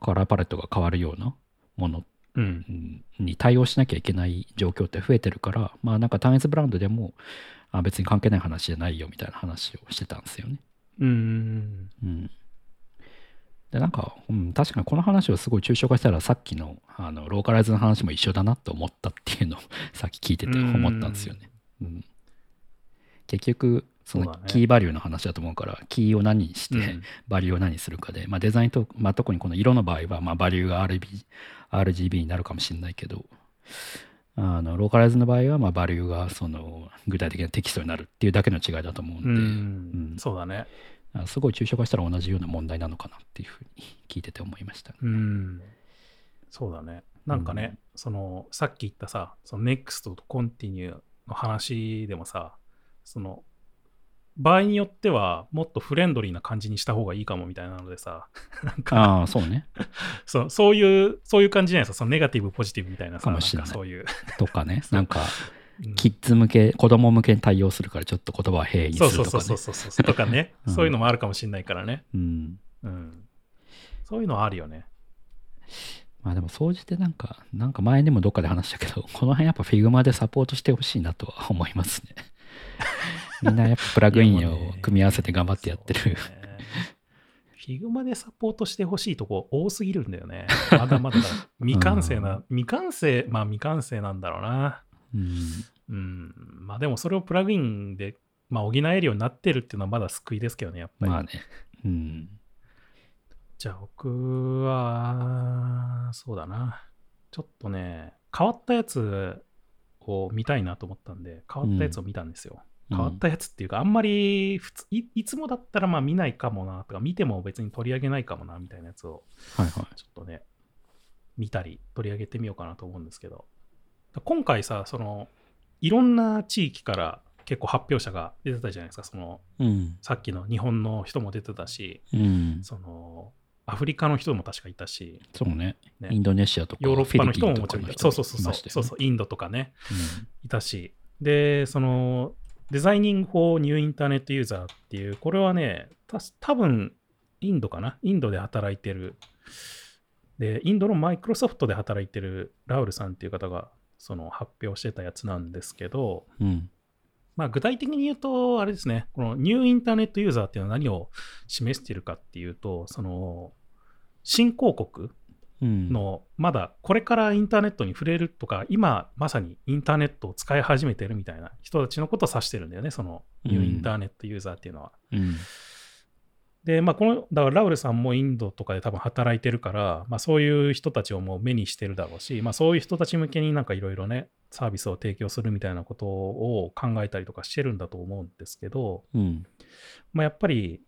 カラーパレットが変わるようなものうん。うんに対応しなきゃいけない状況って増えてるから、まあなんか単一ブランドでも、あ別に関係ない話じゃないよみたいな話をしてたんですよね。うん。うん。で、なんか、うん、確かにこの話をすごい抽象化したら、さっきのあのローカライズの話も一緒だなと思ったっていうのを さっき聞いてて思ったんですよね。うん、結局、そのキーバリューの話だと思うから、キーを何にして、うん。バリューを何にするかで、まあ、デザインと、まあ、特にこの色の場合は、まあ、バリューが RB RGB になるかもしれないけど、あのローカライズの場合は、まあ、バリューがその具体的なテキストになるっていうだけの違いだと思うんで、うん。うん。そうだね。あすごい抽象化したら同じような問題なのかなっていうふうに聞いてて思いました。うん。そうだね。なんかね、うんその、さっき言ったさ、その NEXT と Continue の話でもさ、その、場合によってはもっとフレンドリーな感じにした方がいいかもみたいなのでさ、なんか、ああ、そうね。そうそういう、そういう感じじゃないですか、そのネガティブ、ポジティブみたいなさ、かもしれないそういう。とかね。なんか、うんキッズ向け、子供向けに対応するからちょっと言葉は平易するとかね。そうそうそうそうとかね、うんそういうのもあるかもしれないからね。うん。うん。そういうのはあるよね。まあでも、総じてなんか、なんか前にもどっかで話したけど、この辺やっぱ Figma でサポートしてほしいなとは思いますね。みんなやっぱプラグインを組み合わせて頑張ってやってる。そうね。Figma でサポートしてほしいとこ多すぎるんだよね。まだまだ未完成な、未完成、まあ未完成なんだろうな。うん。うん。まあでもそれをプラグインで、まあ、補えるようになってるっていうのはまだ救いですけどね、やっぱり。まあね。うん。じゃあ僕は、そうだな。ちょっとね、変わったやつを見たいなと思ったんで、変わったやつを見たんですよ。変わったやつっていうか、あんまり普通いいつもだったらまあ見ないかもなとか、見ても別に取り上げないかもなみたいなやつをはいはい。ちょっとね、見たり取り上げてみようかなと思うんですけど、今回さ、その、いろんな地域から結構発表者が出てたじゃないですか、その、うん。さっきの日本の人も出てたし、うん。その、アフリカの人も確かいたし、そうね。ねインドネシアとか、ヨーロッパの人ももちろんいた。そうそうそうそうそう、インドとかね、うんいたし。で、その、 Designing for New Internet User っていう、これはね、た多分インドかな？インドで働いてる。で、インドのマイクロソフトで働いてるラウルさんっていう方が、その発表してたやつなんですけど、うん。まあ、具体的に言うと、あれですね、この New Internet User っていうのは何を示しているかっていうと、その、新興国うん。の、まだこれからインターネットに触れるとか、今まさにインターネットを使い始めてるみたいな人たちのことを指してるんだよね、その New Internet User っていうのは。うん。で、まあ、この、だからラウルさんもインドとかで多分働いてるから、まあ、そういう人たちをもう目にしてるだろうし、まあ、そういう人たち向けになんかいろいろね、サービスを提供するみたいなことを考えたりとかしてるんだと思うんですけど、うん。まあ、やっぱり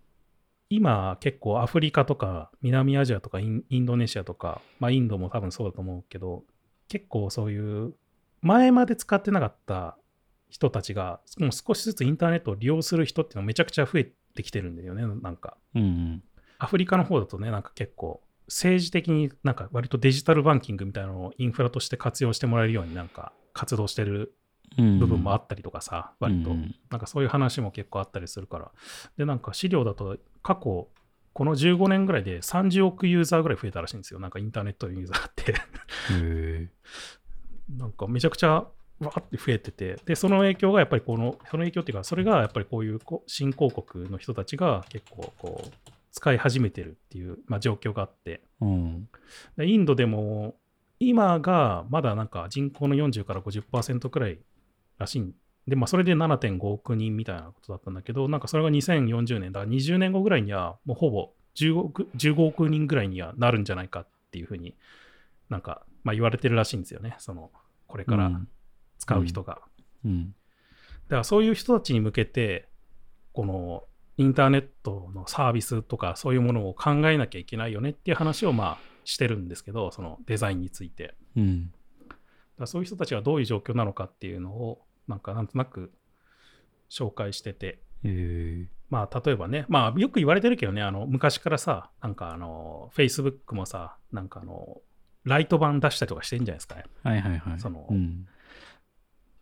今結構アフリカとか南アジアとかインインドネシアとか、まあ、インドも多分そうだと思うけど結構そういう前まで使ってなかった人たちがもう少しずつインターネットを利用する人っていうのがめちゃくちゃ増えてきてるんだよねなんかうん。アフリカの方だとねなんか結構政治的になんか割とデジタルバンキングみたいなのをインフラとして活用してもらえるようになんか活動してるうん。部分もあったりとかさ、割と、うんなんかそういう話も結構あったりするから。で、なんか資料だと過去、この15年ぐらいで30億ユーザーぐらい増えたらしいんですよ。なんかインターネットのユーザーって。なんかめちゃくちゃわーって増えてて、で、その影響がやっぱりこの、その影響っていうか、それがやっぱりこういう新興国の人たちが結構こう、使い始めてるっていう、まあ、状況があって、うん。でインドでも今がまだなんか人口の40から50%くらいらしいん。で、まあ、それで7.5億人みたいなことだったんだけど、なんかそれが2040年、だから20年後ぐらいには、もうほぼ15億 ,15 億人ぐらいにはなるんじゃないかっていうふうになんか、まあ、言われてるらしいんですよね、そのこれから使う人が。うん。だからそういう人たちに向けて、このインターネットのサービスとかそういうものを考えなきゃいけないよねっていう話をまあしてるんですけど、そのデザインについて。うん。だからそういう人たちがどういう状況なのかっていうのを、なんかなんとなく紹介してて。まあ例えばね、まあよく言われてるけどね、あの昔からさ、なんかあの、Facebook もさ、なんかあの、ライト版出したりとかしてんじゃないですかね。はいはいはい。そのうん。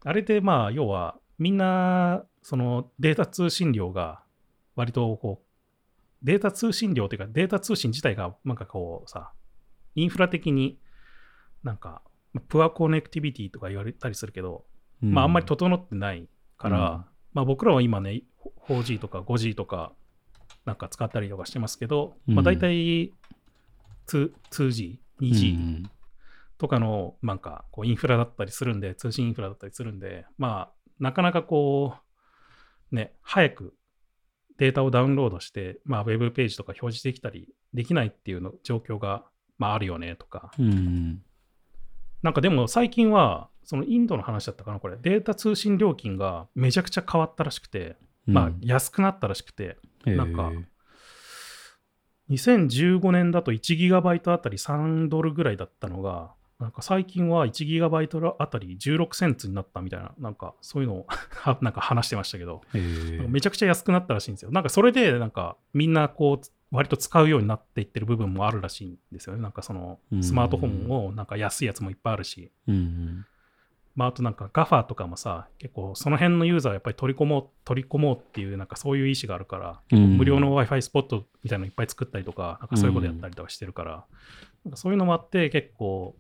あれでまあ要はみんなそのデータ通信量が割とこうデータ通信量というかデータ通信自体がなんかこうさインフラ的になんかプアコネクティビティとか言われたりするけど、まああんまり整ってないから、うん。まあ僕らは今ね 4G とか 5G とかなんか使ったりとかしてますけど、まあ大体 2- 2G、2G、うんとかのなんかこうインフラだったりするんで、通信インフラだったりするんで、まあ、なかなかこう、ね、早くデータをダウンロードして、まあ、ウェブページとか表示できたりできないっていうの状況が、まあ、あるよねとか。うん。なんかでも最近は、そのインドの話だったかな、これ、データ通信料金がめちゃくちゃ変わったらしくて、まあ、安くなったらしくて、なんかへえ2015年だと 1GB あたり3ドルぐらいだったのが、なんか最近は 1GB あたり16センツになったみたいな、なんかそういうのを はなんか話してましたけど、めちゃくちゃ安くなったらしいんですよ。なんかそれで、なんかみんなこう、割と使うようになっていってる部分もあるらしいんですよね。なんかそのうんスマートフォンもなんか安いやつもいっぱいあるし、うん。まあ、あとなんか GAFA とかもさ、結構その辺のユーザーをやっぱり取り込もう、取り込もうっていう、なんかそういう意思があるから、うん無料の Wi-Fi スポットみたいなのいっぱい作ったりとか、なんかそういうことやったりとかしてるから、なんかそういうのもあって、結構、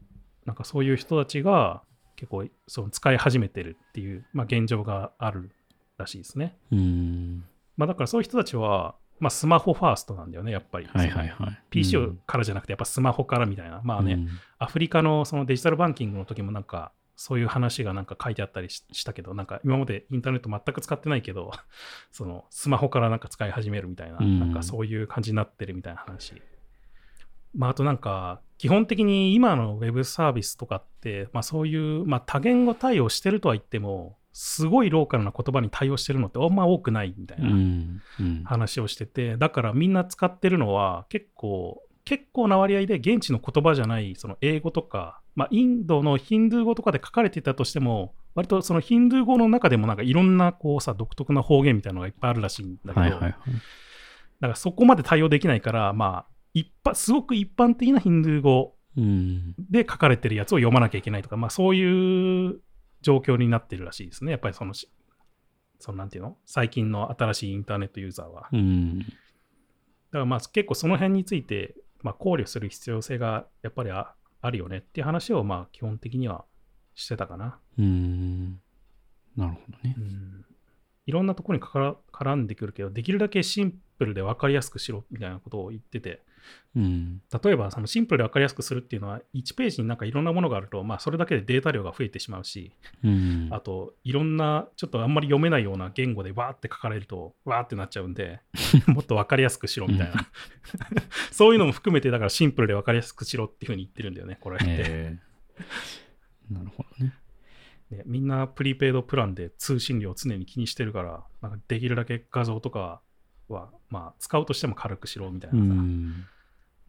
なんかそういう人たちが結構その使い始めてるっていう、まあ、現状があるらしいですね。うん。まあ、だからそういう人たちは、まあ、スマホファーストなんだよね、やっぱり。はいはいはい。PC うんからじゃなくて、やっぱスマホからみたいな。まあね、うんアフリカのそのデジタルバンキングの時もなんか、そういう話がなんか書いてあったりししたけど、なんか今までインターネット全く使ってないけど、そのスマホからなんか使い始めるみたいな、うんなんかそういう感じになってるみたいな話。まあ、あとなんか、基本的に今のウェブサービスとかって、まあそういう、まあ多言語対応してるとは言っても、すごいローカルな言葉に対応してるのってあんま多くないみたいな。うん。うん話をしてて、だからみんな使ってるのは結構、結構な割合で現地の言葉じゃない、その英語とか、まあ、インドのヒンドゥー語とかで書かれていたとしても、割とそのヒンドゥー語の中でもなんかいろんなこうさ、独特な方言みたいなのがいっぱいあるらしいんだけど、はいはいはい。だからそこまで対応できないから、まあ、一般すごく一般的なヒンドゥー語うん。で書かれてるやつを読まなきゃいけないとか、まあそういう状況になってるらしいですね。やっぱりそのし、そのなんていうの？最近の新しいインターネットユーザーは。うん。だからまあ結構その辺について、まあ、考慮する必要性がやっぱりああるよねっていう話をまあ基本的にはしてたかな。うん。なるほどねう。ん、いろんなところにかから絡んでくるけど、できるだけシンプルで分かりやすくしろみたいなことを言ってて、うん。例えばそのシンプルで分かりやすくするっていうのは、1ページになんかいろんなものがあると、まあそれだけでデータ量が増えてしまうし、うん。あといろんなちょっとあんまり読めないような言語でわーって書かれると、わーってなっちゃうんで、もっと分かりやすくしろみたいな。そういうのも含めて、だからシンプルで分かりやすくしろっていうふうに言ってるんだよね、これって。えー なるほどね。ねみんなプリペイドプランで通信量を常に気にしてるから、なんかできるだけ画像とかは、まあ、使うとしても軽くしろみたいうなさ、ん。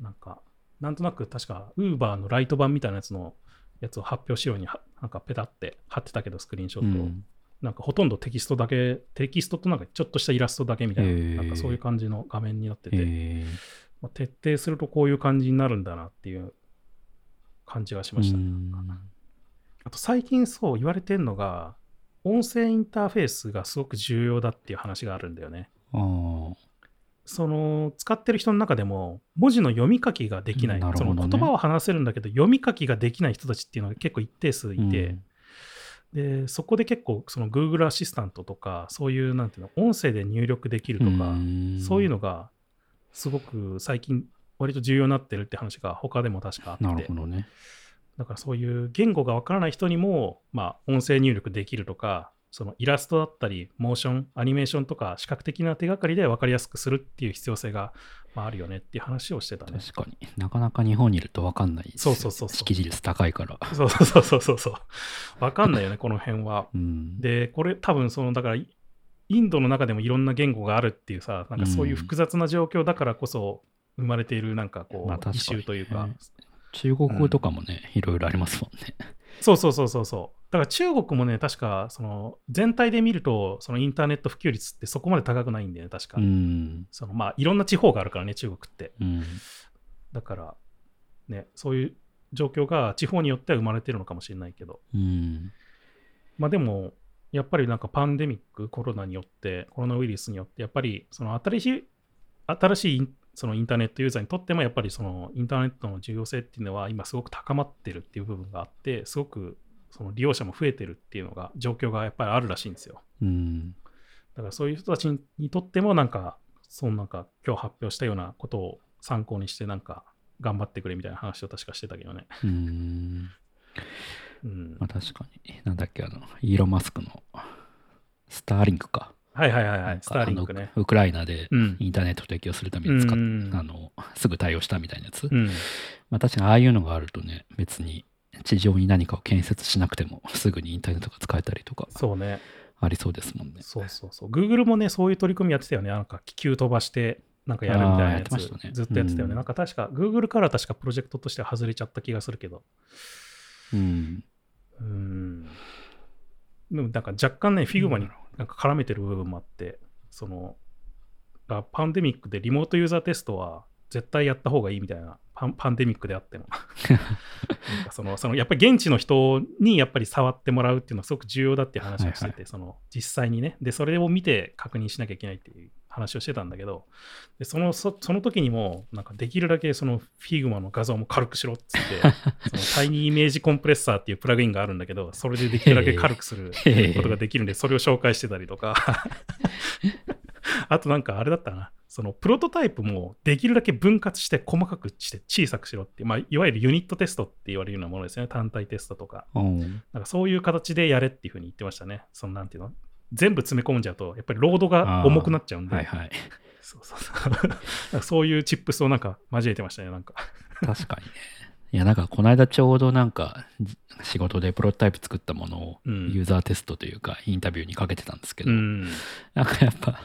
なんか、なんとなく確か、ウーバーのライト版みたいなやつのやつを発表しようには、なんかペタって貼ってたけど、スクリーンショットを。うんなんかほとんどテキストだけ、テキストとなんかちょっとしたイラストだけみたいな、へーなんかそういう感じの画面になってて、えまあ、徹底するとこういう感じになるんだなっていう感じがしました。うんあと最近そう言われてるのが、音声インターフェースがすごく重要だっていう話があるんだよね。その使ってる人の中でも文字の読み書きができない、そなるほどね。の言葉は話せるんだけど読み書きができない人たちっていうのが結構一定数いて、うん。でそこで結構その Google アシスタントとかそういうなんていうの音声で入力できるとか、ん。そういうのがすごく最近割と重要になってるって話が他でも確かあって。ね。だからそういう言語がわからない人にも、まあ、音声入力できるとかそのイラストだったりモーションアニメーションとか視覚的な手がかりで分かりやすくするっていう必要性が、まあ、あるよねっていう話をしてたね。確かになかなか日本にいると分かんないそうそうそうそう識字率高いから。そうそうそうそうそう。わかんないよね、この辺は。うん、で、これ多分その、だから、イインドの中でもいろんな言語があるっていうさ、なんかそういう複雑な状況だからこそ生まれているなんかこう、まあ確かにねイシューというか、中国語とかもね、いろいろありますもんね。そうそうそうそうそう。だから中国もね、確かその全体で見ると、そのインターネット普及率ってそこまで高くないんだよね、確か。うん。そのまあいろんな地方があるからね、中国って。うん。だから、ね、そういう状況が地方によっては生まれてるのかもしれないけど。うん。まあでも、やっぱりなんかパンデミック、コロナによって、コロナウイルスによって、やっぱりその新しい、新しいそのインターネットユーザーにとっても、やっぱりそのインターネットの重要性っていうのは今すごく高まってるっていう部分があって、すごくその利用者も増えてるっていうのが、状況がやっぱりあるらしいんですよ。うん。だからそういう人たちにとっても、なんか、そのなんか今日発表したようなことを参考にして、なんか頑張ってくれみたいな話を確かしてたけどね。うん。うんまあ確かに。なんだっけ、あの、イーロン・マスクのスターリンクか。はいはいはいはい、スタかーリンクね。ウクライナでうん。インターネット提供するために使っうんあの、すぐ対応したみたいなやつ。うん。まあ確かにああいうのがあるとね、別に地上に何かを建設しなくても すぐにインターネットが使えたりとかそうね。ありそうですもんね。そうそうそう。Google もね、そういう取り組みやってたよね。なんか気球飛ばして、なんかやるみたいなやつ、したねずっとやってたよね。うんなんか確か、Google から確かプロジェクトとしては外れちゃった気がするけど。うん。うーん。でもなんか若干ね、Figma になるなんか絡めてる部分もあって、その、あパンデミックでリモートユーザーテストは絶対やった方がいいみたいなパンパンデミックであっても。なんかそのそのやっぱり現地の人にやっぱり触ってもらうっていうのはすごく重要だっていう話をしてて、はい。その実際にね。でそれを見て確認しなきゃいけないっていう話をしてたんだけどでそのそその時にもなんかできるだけその Figma の画像も軽くしろっつって そのタイニーイメージコンプレッサーっていうプラグインがあるんだけどそれでできるだけ軽くすることができるんで、それを紹介してたりとか、あとなんかあれだったな、そのプロトタイプもできるだけ分割して細かくして小さくしろってまあ、いわゆるユニットテストって言われるようなものですよね、単体テストとか。うん。なんかそういう形でやれっていうふうに言ってましたね。そのなんていうの？全部詰め込んじゃうと、やっぱりロードが重くなっちゃうんで、はいはい。そうそうそう そういうチップスをなんか交えてましたね、なんか。確かにね。いや、なんかこの間ちょうどなんかじ仕事でプロトタイプ作ったものをうんユーザーテストというかインタビューにかけてたんですけど、うん。なんかやっぱ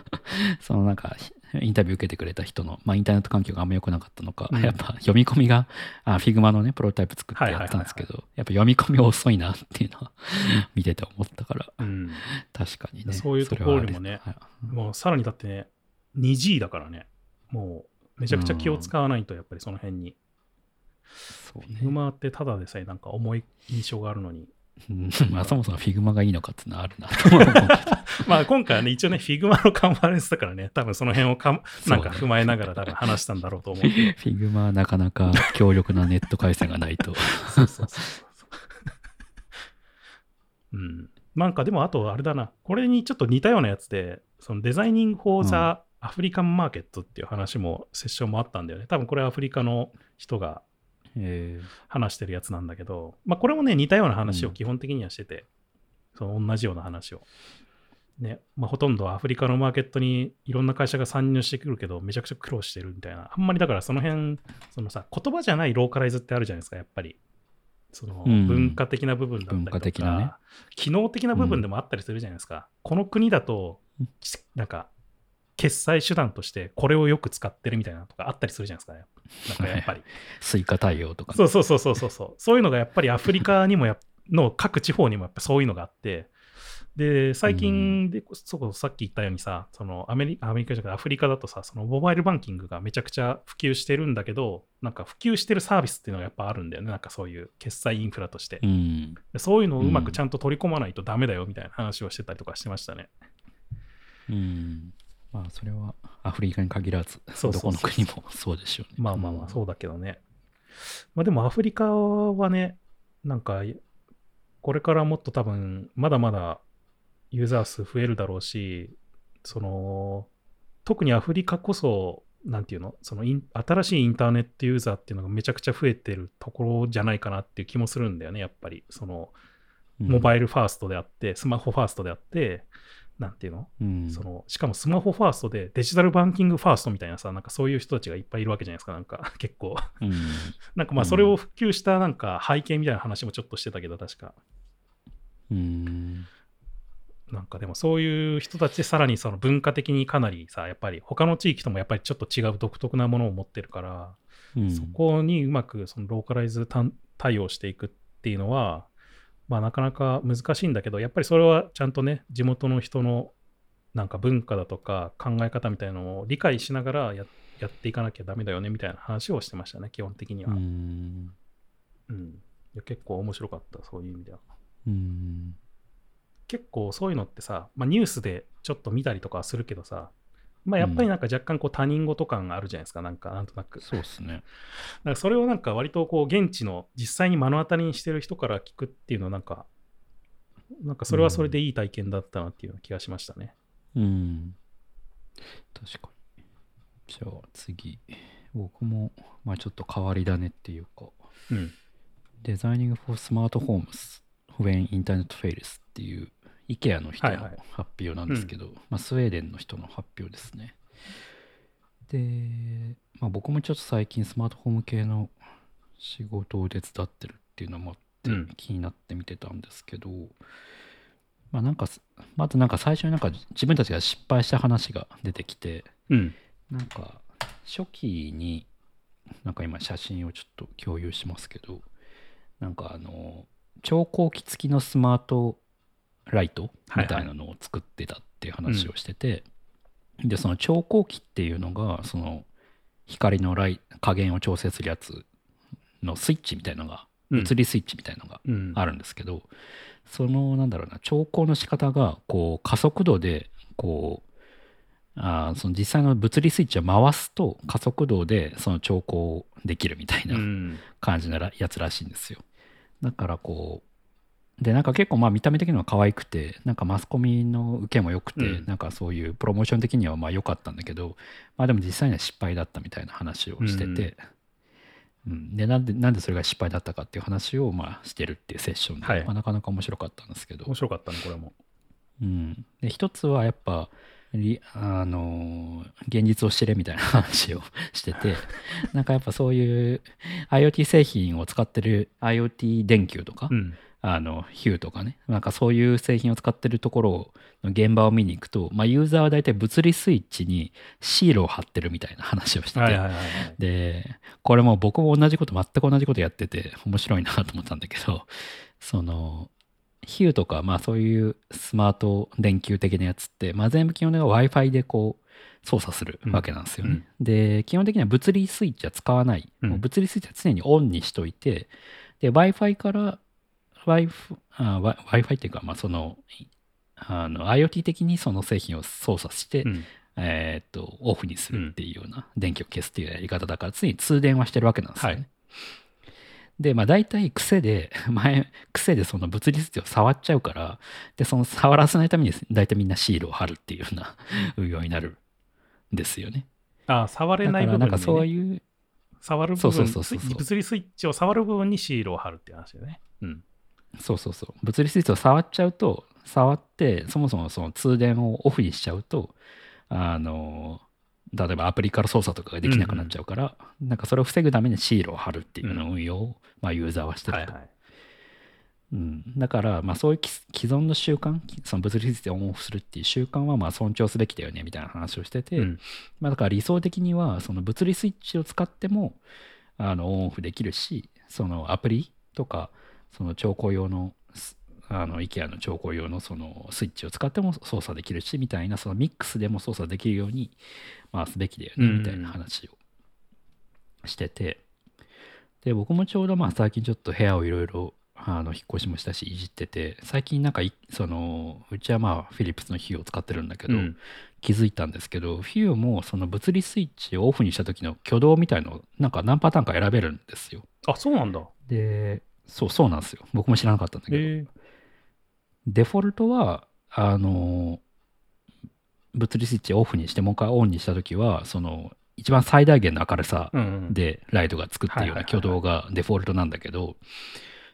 そのなんか インタビュー受けてくれた人の、まあ、インターネット環境があんま良くなかったのか、うん。やっぱ読み込みがあ Figma のねプロトタイプ作ってやってたんですけど、やっぱ読み込み遅いなっていうのは見てて思ったからうん、確かにねそういうところにもねはあれもうさらにだってね、2G だからね、もうめちゃくちゃ気を使わないと、やっぱりその辺に。そうね。Figma ってただでさえなんか重い印象があるのに。うん まあそもそも Figma がいいのかっていうのはあるなと思うけどまあ今回はね、一応ね、Figma のカンファレンスだからね、多分その辺をかなんか踏まえながら多分話したんだろうと思うけど。Figma はなかなか強力なネット回線がないとそうそうそうそう。うん。なんかでもあとあれだな、これにちょっと似たようなやつで、そのデザイニング・フォー・ザ・アフリカン・マーケットっていう話も、セッションもあったんだよね。多分これはアフリカの人がえ話してるやつなんだけど、まあこれもね、似たような話をうん基本的にはしてて、その同じような話を。ね、まあほとんどアフリカのマーケットにいろんな会社が参入してくるけど、めちゃくちゃ苦労してるみたいな。あんまりだからその辺、そのさ、言葉じゃないローカライズってあるじゃないですか、やっぱり。そのうん文化的な部分だったりとか、文化的なね機能的な部分でもあったりするじゃないですか。この国だとうん、なんか、決済手段としてこれをよく使ってるみたいなのとかあったりするじゃないですか、ね。なんかやっぱり。スイカ対応とかね、そうそうそうそうそうそう。そういうのがやっぱりアフリカにもやっの各地方にもやっぱそういうのがあって、で、最近で、そこさっき言ったようにさ、そのアメリカ、アメリカじゃなくてアフリカだとさ、そのモバイルバンキングがめちゃくちゃ普及してるんだけど、なんか普及してるサービスっていうのがやっぱあるんだよね。なんかそういう決済インフラとして。うんでそういうのをうまくちゃんと取り込まないとダメだよみたいな話をしてたりとかしてましたね。うんまあそれはアフリカに限らずどこの国もそうでしょうね。まあまあまあ、そうだけどね。まあでもアフリカはね、なんか、これからもっと多分、まだまだユーザー数増えるだろうし、その、特にアフリカこそ、なんていうの、その新しいインターネットユーザーっていうのがめちゃくちゃ増えてるところじゃないかなっていう気もするんだよね、やっぱり。その、モバイルファーストであって、スマホファーストであって、なんていうの？うん。そのしかもスマホファーストでデジタルバンキングファーストみたいなさ、なんかそういう人たちがいっぱいいるわけじゃないですか、なんか。結構。うん。なんかまあそれを普及したなんか背景みたいな話もちょっとしてたけど、確か。うん。なんかでもそういう人たちでさらにその文化的にかなりさ、やっぱり他の地域ともやっぱりちょっと違う独特なものを持ってるから、うん。そこにうまくそのローカライズ対対応していくっていうのは、まあなかなか難しいんだけど、やっぱりそれはちゃんとね、地元の人のなんか文化だとか考え方みたいなのを理解しながらややっていかなきゃダメだよねみたいな話をしてましたね、基本的には。ううんんいや結構面白かった、そういう意味では。うん結構そういうのってさ、まあ、ニュースでちょっと見たりとかはするけどさ、まあ、やっぱりなんか若干こう他人事感があるじゃないですか、なんかなんとなく。そうですね。なんかそれをなんか割とこう現地の実際に目の当たりにしてる人から聞くっていうのはなんか、なんかそれはそれでいい体験だったなっていう気がしましたね。うん。確かに。じゃあ次。僕もまあちょっと変わり種っていうか。うん。デザイニング for Smart Homes When Internet Fails っていう IKEA の人のはいはい発表なんですけど、まあ、スウェーデンの人の発表ですね。で、まあ、僕もちょっと最近スマートフォーム系の仕事を手伝ってるっていうのもあってうん気になって見てたんですけど、まあなんかすまずなんか最初になんか自分たちが失敗した話が出てきてうん。なんか初期になんか今写真をちょっと共有しますけどなんかあの超光器付きのスマートライトみたいなのを作ってたっていう話をしてて、でその超光器っていうのがその光のライ加減を調整するやつのスイッチみたいのが、うん物理スイッチみたいのがうん。あるんですけど、そのなんだろうな調光の仕方がこう加速度でこうあーその実際の物理スイッチを回すと加速度でその調光できるみたいなうん。感じならやつらしいんですよだからこうでなんか結構まあ見た目的には可愛くてなんかマスコミの受けも良くて、うん。なんかそういうプロモーション的にはまあ良かったんだけどまあでも実際には失敗だったみたいな話をしてて、うんでなんでなんでそれが失敗だったかっていう話をまあしてるっていうセッションで、はい。まあ、なかなか面白かったんですけど。面、白かったね、これも。うん、で一つはやっぱリあの現実を知れみたいな話をしてて なんかやっぱそういう IoT 製品を使ってる IoT 電球とか、うん。あのヒューとかね。なんかそういう製品を使ってるところの現場を見に行くと、まあ、ユーザーは大体物理スイッチにシールを貼ってるみたいな話をしてて、はいはいはいはい。でこれも僕も同じこと全く同じことやってて面白いなと思ったんだけどそのヒューとかまあそういうスマート電球的なやつって、まあ、全部基本的には w i f i でこう操作するわけなんですよね。で基本的には物理スイッチは使わない、うん。もう物理スイッチは常にオンにしといてで w i f i から Wi-Fi っていうか、まあ、そのあの IoT 的にその製品を操作して、うんえーっとオフにするっていうような、電気を消すっていうやり方だから常に通電はしてるわけなんですよね。はいでまあ大体癖で 前癖でその物理スイッチを触っちゃうからでその触らせないために大体みんなシールを貼るっていうような運用になるんですよね。あ、触れだない部分に、からなんかそうね、いう触る部そうそう分そうそうそう物理スイッチを触る部分にシールを貼るっていう話だよね。うん。そうそうそう。物理スイッチを触っちゃうと触ってそもそもその通電をオフにしちゃうとあの例えばアプリから操作とかができなくなっちゃうから、なんかそれを防ぐためにシールを貼るっていうような運用を、まあ、ユーザーはしてると、はいはい。うん、だから、まあ、そういう既既存の習慣その物理スイッチをオンオフするっていう習慣はまあ尊重すべきだよねみたいな話をしてて、うん。まあ、だから理想的にはその物理スイッチを使ってもあのオンオフできるしそのアプリとかその調光用のすあの IKEA の調光用のそのスイッチを使っても操作できるしみたいなそのミックスでも操作できるように、まあ、すべきだよねうんみたいな話をしててで僕もちょうどまあ最近ちょっと部屋をいろいろあの引っ越しもしたしいじってて最近なんかいそのうちはまあフィリップスのヒューを使ってるんだけど、うん気づいたんですけど、フィューもその物理スイッチをオフにした時の挙動みたいのをなんか何パターンか選べるんですよ。あ、そうなんだ。で、そうそうなんですよ。僕も知らなかったんだけど、えデフォルトは、あの、物理スイッチをオフにしてもう一回オンにした時は、その一番最大限の明るさ。でライトがつくっていうような挙動がデフォルトなんだけど、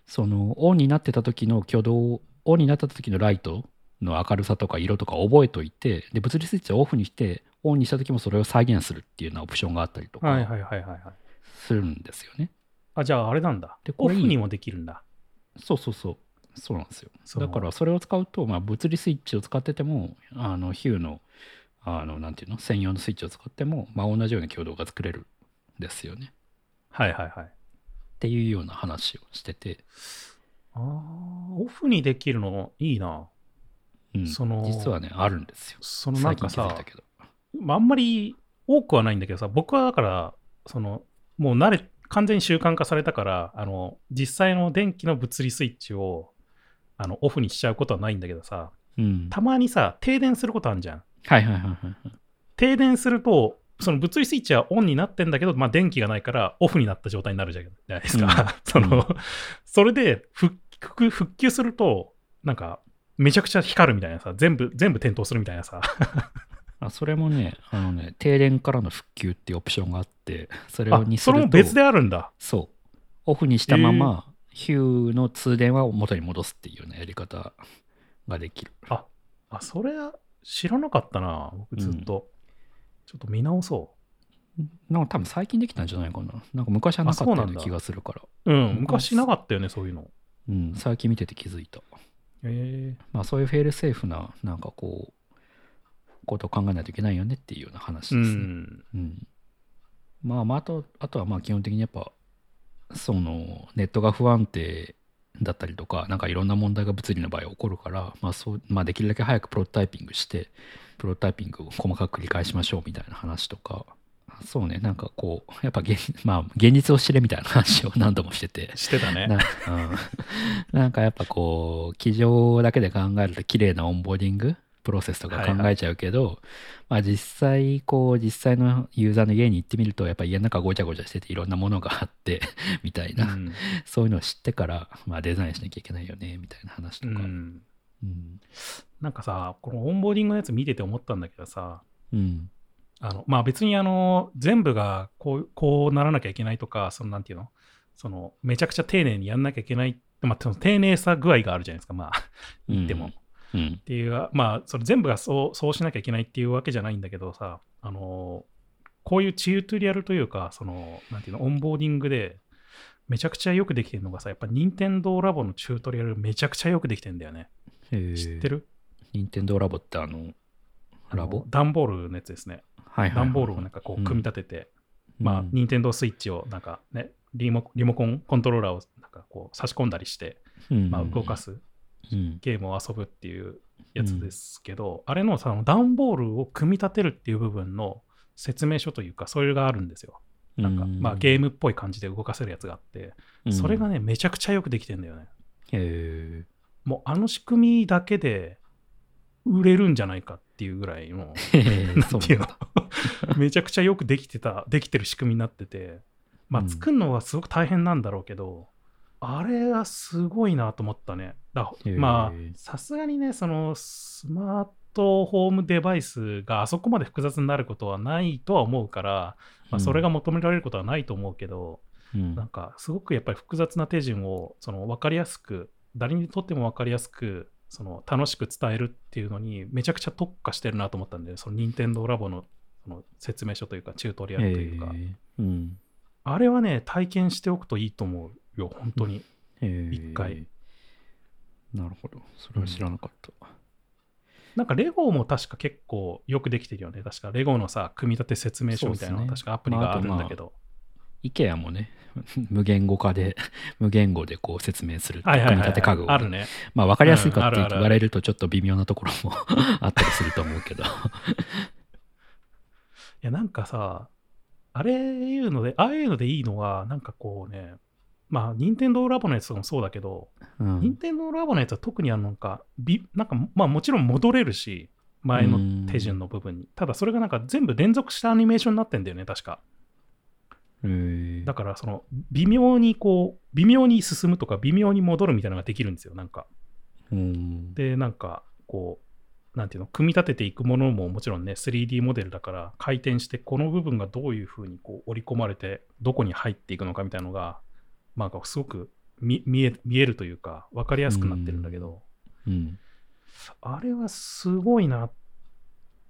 そのオンになってた時の挙動、オンになった時のライトの明るさとか色とか覚えといて、で、物理スイッチをオフにして、オンにした時もそれを再現するっていうようなオプションがあったりとか。するんですよね。あ、じゃああれなんだ。でオフにもできるんだ。そうそうそう。そうなんですよ。だからそれを使うと、まあ、物理スイッチを使ってても、あのヒューの、あの、なんていうの、専用のスイッチを使っても、まあ、同じような挙動が作れるんですよね。はいはいはい。っていうような話をしてて、ああ、オフにできるのいいな。うん、その実はね、あるんですよ。そのなんかさ。まあ、あんまり多くはないんだけどさ、僕はだから、その、もう慣れ、完全に習慣化されたから、あの、実際の電気の物理スイッチを、あの、オフにしちゃうことはないんだけどさ、うん。たまにさ、停電することあるじゃん。はいはいはいはいはい。停電すると、その物理スイッチはオンになってんだけど、まあ、電気がないからオフになった状態になるじゃないですか。その、それで復復復旧すると、なんか、めちゃくちゃ光るみたいなさ、全部、全部点灯するみたいなさ。あそれもね、あのね、停電からの復旧っていうオプションがあって、それあをに、すそると、れも別であるんだ。そう。オフにしたまま、ヒューの通電は元に戻すっていうようなやり方ができる。あ、それは知らなかったな、僕ずっと。ちょっと見直そなんか多分最近できたんじゃないかな。なんか昔はなかったようあそうな気がするから。う。うん、昔なかったよね、そういうの。うん、最近見てて気づいた。へえまあそういうフェールセーフな、なんかこう、ことを考えないといけないよねっていうような話うですね。ん。うん。まあまあ、あと、あとはまあ基本的にやっぱ、その、ネットが不安定だったりとか、なんかいろんな問題が物理の場合起こるから、まあそう、まあできるだけ早くプロトタイピングして、プロトタイピングを細かく繰り返しましょうみたいな話とかそうね、なんかこう、やっぱ現,、まあ、現実を知れみたいな話を何度もしてて、してたね。な,、うん、なんかやっぱこう、机上だけで考えると綺麗なオンボーディングプロセスとか考えちゃうけど、まあ実際、こう、実際のユーザーの家に行ってみると、やっぱ家の中ごちゃごちゃしてていろんなものがあって、みたいな、うんそういうのを知ってから、まあデザインしなきゃいけないよね、みたいな話とか。うんうん。なんかさ、このオンボーディングのやつ見てて思ったんだけどさ、うん。あのまあ別にあの全部がこうこうならなきゃいけないとか、そのなんていうの？そのめちゃくちゃ丁寧にやんなきゃいけない、まあ、丁寧さ具合があるじゃないですか、まあ言っても。うん。っていう、まあ、それ全部がそうそうしなきゃいけないっていうわけじゃないんだけどさ、あのこういうチュートリアルというか、その、なんていうの、オンボーディングで、めちゃくちゃよくできてるのがさ、やっぱ任天堂ラボのチュートリアルめちゃくちゃよくできてんだよね。知ってる？る任天堂ラボってあの、ラボ？あの段ボールのやつですね。はいはいはい。段ボールをなんかこう組み立てて、うん、まあ、うん任天堂スイッチをなんかね、リモリモコン、コントローラーをなんかこう差し込んだりして、まあ、動か。すうん。ゲームを遊ぶっていうやつですけど、あれのさ、段ボールを組み立てるっていう部分の説明書というか、それがあるんですよ。なんか、まあ、ゲームっぽい感じで動かせるやつがあって、ムそれがね、ね、めちゃくちゃよくできてんだよね。へもう、あの仕組みだけで売れるんじゃないかっていうぐらいの、え。なんそうていうの？めちゃくちゃよくできてた、できてる仕組みになってて、まあ、うん作るのはすごく大変なんだろうけど、あれはすごいなと思ったね。まあ、さすがにね、そのスマートホームデバイスがあそこまで複雑になることはないとは思うから、まあ、それが求められることはないと思うけど、うん、なんかすごくやっぱり複雑な手順をその分かりやすく、誰にとっても分かりやすく、その楽しく伝えるっていうのにめちゃくちゃ特化してるなと思ったんで、その任天堂ラボのその説明書というか、チュートリアルというか、うん。あれはね、体験しておくといいと思うよ、本当に。一回。なるほど。それは知らなかった。なんかレゴも確か結構よくできてるよね。確かレゴのさ、組み立て説明書みたいなね確かアプリがあるんだけど。IKEA もね、無言語化で、無言語でこう説明するはいはい組みはいはい立て家具をね、あるね。まあ分かりやすいかって言われるとちょっと微妙なところも あったりすると思うけど。いや、なんかさ、あれいうので、ああいうのでいいのは、なんかこうね、まあ、任天堂ラボのやつとかもそうだけど、うん任天堂ラボのやつは特にあのなんか、びなんか、まあもちろん戻れるし、前の手順の部分に。ただそれがなんか全部連続したアニメーションになってんだよね、確か。だからその、微妙にこう、微妙に進むとか、微妙に戻るみたいなのができるんですよ、なんか。うんで、なんか、こう、なんていうの、組み立てていくものももちろんね、3D モデルだから、回転して、この部分がどういうふうにこう織り込まれて、どこに入っていくのかみたいなのが、まあ、すごく見見え見えるというか、分かりやすくなってるんだけど、うん。あれはすごいなっ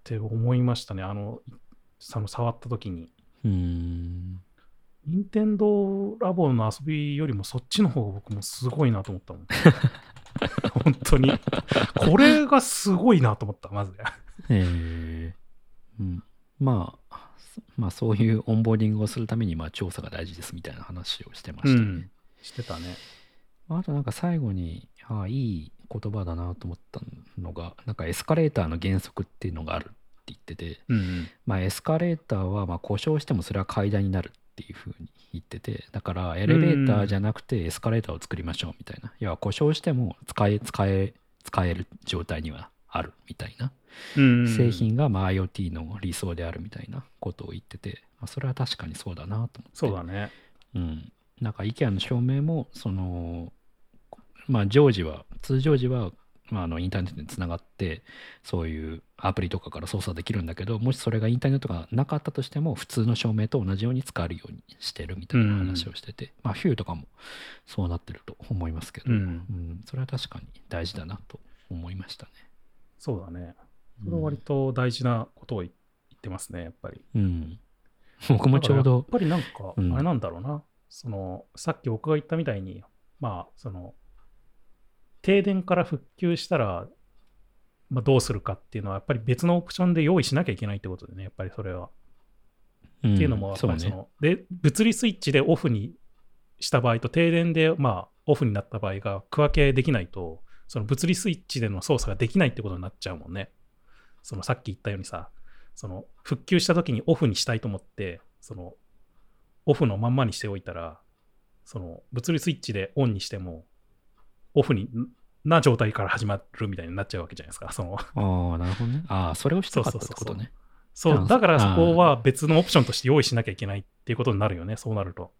て思いましたね、あの、その触った時に。うん。任天堂ラボの遊びよりもそっちの方が僕もすごいなと思ったもん。本当に。これがすごいなと思った、まず。えーうん、まあ、そまあそういうオンボーディングをするためにまあ調査が大事ですみたいな話をしてましたね。うんしてたね。あとなんか最後に、ああ、いい言葉だなと思ったのが、なんかエスカレーターの原則っていうのがあるって言ってて、うんまあエスカレーターはまあ故障してもそれは階段になるっていうふうに言ってて、だからエレベーターじゃなくてエスカレーターを作りましょうみたいな。要は故障しても使え、使え、使える状態にはあるみたいな。うん製品がまあ IoT の理想であるみたいなことを言ってて、まあ、それは確かにそうだなと思って。そうだね。うん。なんか IKEA の照明も、その、まあ常時は、通常時は、まあ、あのインターネットにつながって、そういうアプリとかから操作できるんだけど、もしそれがインターネットがなかったとしても、普通の照明と同じように使えるようにしてるみたいな話をしてて、まあ、ヒューとかもそうなってると思いますけど、うんうんそれは確かに大事だなと思いましたね。そうだね。それは割と大事なことを言ってますね、やっぱり。うん。僕もちょうだからやっど、ぱりなんか、うんあれなんだろうな。その、さっき僕が言ったみたいに、まあ、その、停電から復旧したら、まあ、どうするかっていうのは、やっぱり別のオプションで用意しなきゃいけないってことでね、やっぱりそれは。っっていうのも、やっぱりその、で、物理スイッチでオフにした場合と、停電で、まあ、オフになった場合が区分けできないと、その物理スイッチでの操作ができないってことになっちゃうもんね。そのさっき言ったようにさ、その復旧した時にオフにしたいと思って、そのオフのまんまにしておいたら、その物理スイッチでオンにしても、オフにな状態から始まるみたいになっちゃうわけじゃないですか。そのああ、なるほどね。ああ、それをしたかったってことね。あそう、だからそこは別のオプションとして用意しなきゃいけないっていうことになるよね、そうなると。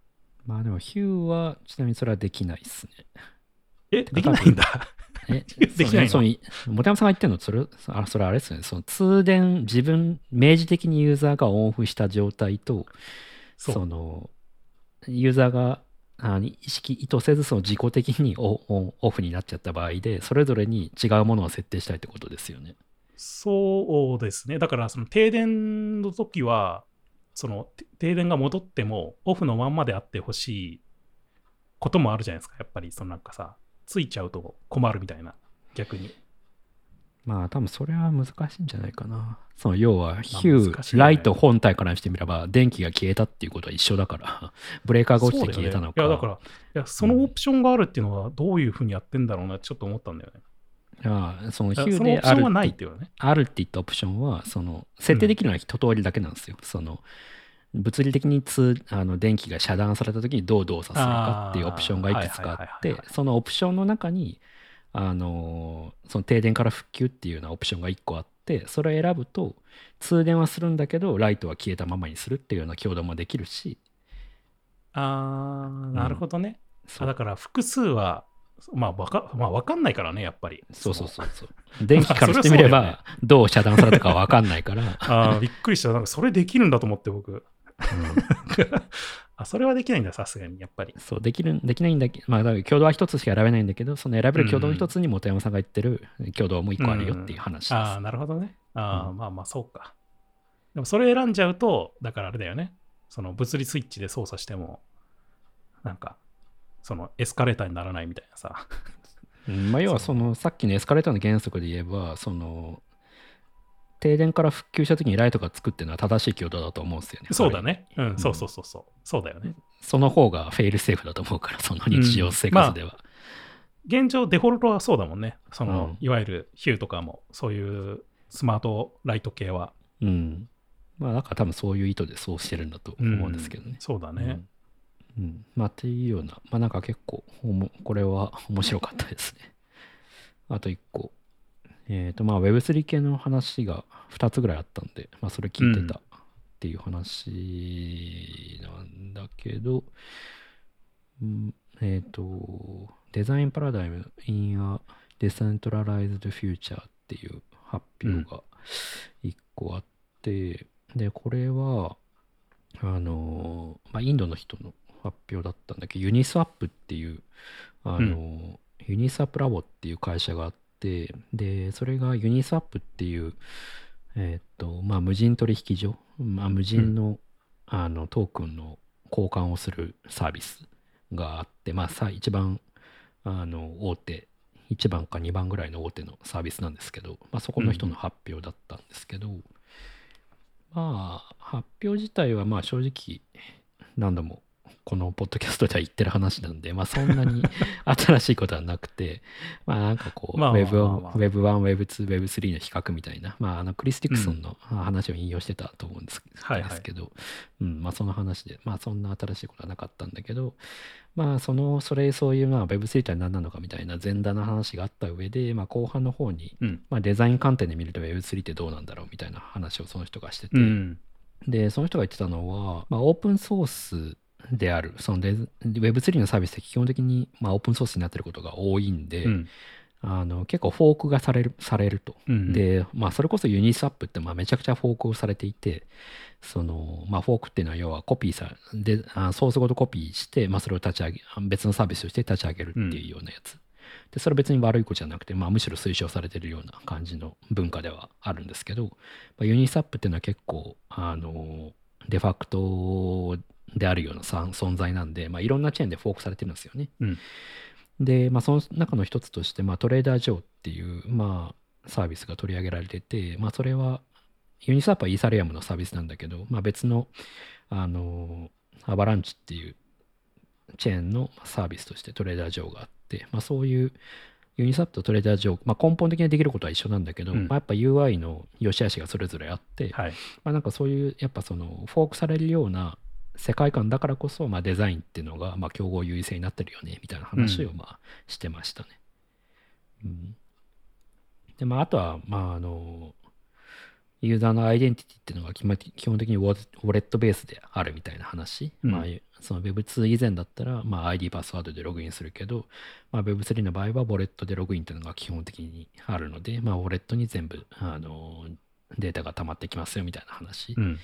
まあでも、ヒューは、ちなみにそれはできないっすね。え、できないんだ。え できないの？そのその本山さんが言ってるの？それあそれあれですよねその通電自分明示的にユーザーがオンオフした状態とそのユーザーがあ意識意図せずその自己的にオオンオフになっちゃった場合でそれぞれに違うものを設定したいってことですよね。そうですね。だから、その停電の時は、そのて停電が戻っても、オフのまんまであってほしいこともあるじゃないですか。やっぱり、そのなんかさ、ついちゃうと困るみたいな、逆に。まあ多分それは難しいんじゃないかな。その要はヒュー、ねライト本体からしてみれば電気が消えたっていうことは一緒だから ブレーカーが落ちて消えたのか。ねいや、だから、いや、そのオプションがあるっていうのは、どういうふうにやってんだろうなちょっと思ったんだよね。ああそのヒューであるってないっていうのはね。あるって言ったオプションは、その、設定できるのは一通りだけなんですよ。その、物理的に通あの電気が遮断された時にどう動作するかっていうオプションがいくつかあってそのオプションの中に、あのーその停電から復旧っていうようなオプションが1個あって、それを選ぶと、通電はするんだけど、ライトは消えたままにするっていうような挙動もできるし、あー、なるほどね。そうあだから、複数は、まあ、わか、まあ、わかんないからね、やっぱり。そうそうう。そうそう。電気からしてみれば、どう遮断されたかわかんないから、ああ、びっくりした。なんか、それできるんだと思って、僕。うん あ、それはできないんだ、さすがに、やっぱり。そう、できる、できないんだけど、まあ、だから挙動は一つしか選べないんだけど、その選べる挙動の一つに本山さんが言ってる挙動も一個あるよっていう話です。ああ、なるほどね。ああ、うんまあまあ、そうか。でも、それ選んじゃうと、だからあれだよね。その物理スイッチで操作しても、なんか、そのエスカレーターにならないみたいなさ。うんまあ、要はそのさっきのエスカレーターの原則で言えば、その停電から復旧した時にライトがつくっていうのは正しい挙動だと思うんですよね。そうだね。ううんん、そうそうそうそう。そうだよね。その方がフェイルセーフだと思うから、その日常生活では。現状、デフォルトはそうだもんね。その、うんいわゆるヒューとかも、そういうスマートライト系は。うん。まあ、だから多分そういう意図でそうしてるんだと思うんですけどね。そうだね。うん。うんまあ、っていうような、まあなんか結構これは面白かったですね。あと一個。えっ、と、まあ Web3 系の話が2つぐらいあったんで、まあそれ聞いてたっていう話なんだけど、うんえっ、と、デザインパラダイム in a Decentralized Future っていう発表が1個あって、で、これは、あの、まあ、インドの人の発表だったんだけど、ユニスワップっていう、あの、ユニスワップラボっていう会社があって、で、それがユニスワップっていう、えーっと、まあ、無人取引所、まあ、無人の、あのトークンの交換をするサービスがあって、まあ、さ一番あの大手、1番か2番ぐらいの大手のサービスなんですけど、まあ、そこの人の発表だったんですけど、まあ、発表自体はまあ正直何度もこのポッドキャストでは言ってる話なんで、まあそんなに 新しいことはなくて、まあなんかこう、まあまあ Web1、まあまあ Web1、Web2、Web3 の比較みたいな、まああのクリス・ティクソンの話を引用してたと思うんです,、けど、うん、まあその話で、まあそんな新しいことはなかったんだけど、まあその、それ、そういうまあ Web3 とは何なのかみたいな前段の話があった上で、まあ後半の方に、うん。まあデザイン観点で見ると Web3 ってどうなんだろうみたいな話をその人がしてて、うん。で、その人が言ってたのは、まあ、オープンソースである、そのデ Web3 のサービスって基本的に、まあ、オープンソースになってることが多いんで、うん。あの結構フォークがされるされると。うん、で、まあ、それこそユニスワップってまあめちゃくちゃフォークをされていて、そのまあ、フォークっていうのは要はコピーさであソースごとコピーして、まあ、それを立ち上げ別のサービスとして立ち上げるっていうようなやつ。でそれは別に悪いことじゃなくて、まあ、むしろ推奨されてるような感じの文化ではあるんですけど、まあ、 Uniswap っていうのは結構あのデファクトであるようなさ存在なんで、まあ、いろんなチェーンでフォークされてるんですよね。うんで、まあ、その中の一つとして、まあ、 Trader Joe っていう、まあ、サービスが取り上げられてて、まあ、それは、 Uniswap はイーサリアムのサービスなんだけど、まあ、別の、あの、 Avalanche っていうチェーンのサービスとして Trader Joe があって、まあ、そういうユニスワップとトレーダー上、まあ、根本的にできることは一緒なんだけど、うんまあ、やっぱ UI の良し悪しがそれぞれあって、はい。まあ、なんかそういうやっぱそのフォークされるような世界観だからこそ、まあ、デザインっていうのが、まあ、競合優位性になってるよねみたいな話をまあしてましたね。うん、でまああとはまああのユーザーのアイデンティティっていうのが基本的にウォウォレットベースであるみたいな話、うんまあ、その Web2 以前だったら、まあ、ID パスワードでログインするけど、まあ、Web3 の場合はウォレットでログインっていうのが基本的にあるので、まあ、ウォレットに全部あのデータが溜まってきますよみたいな話。うん。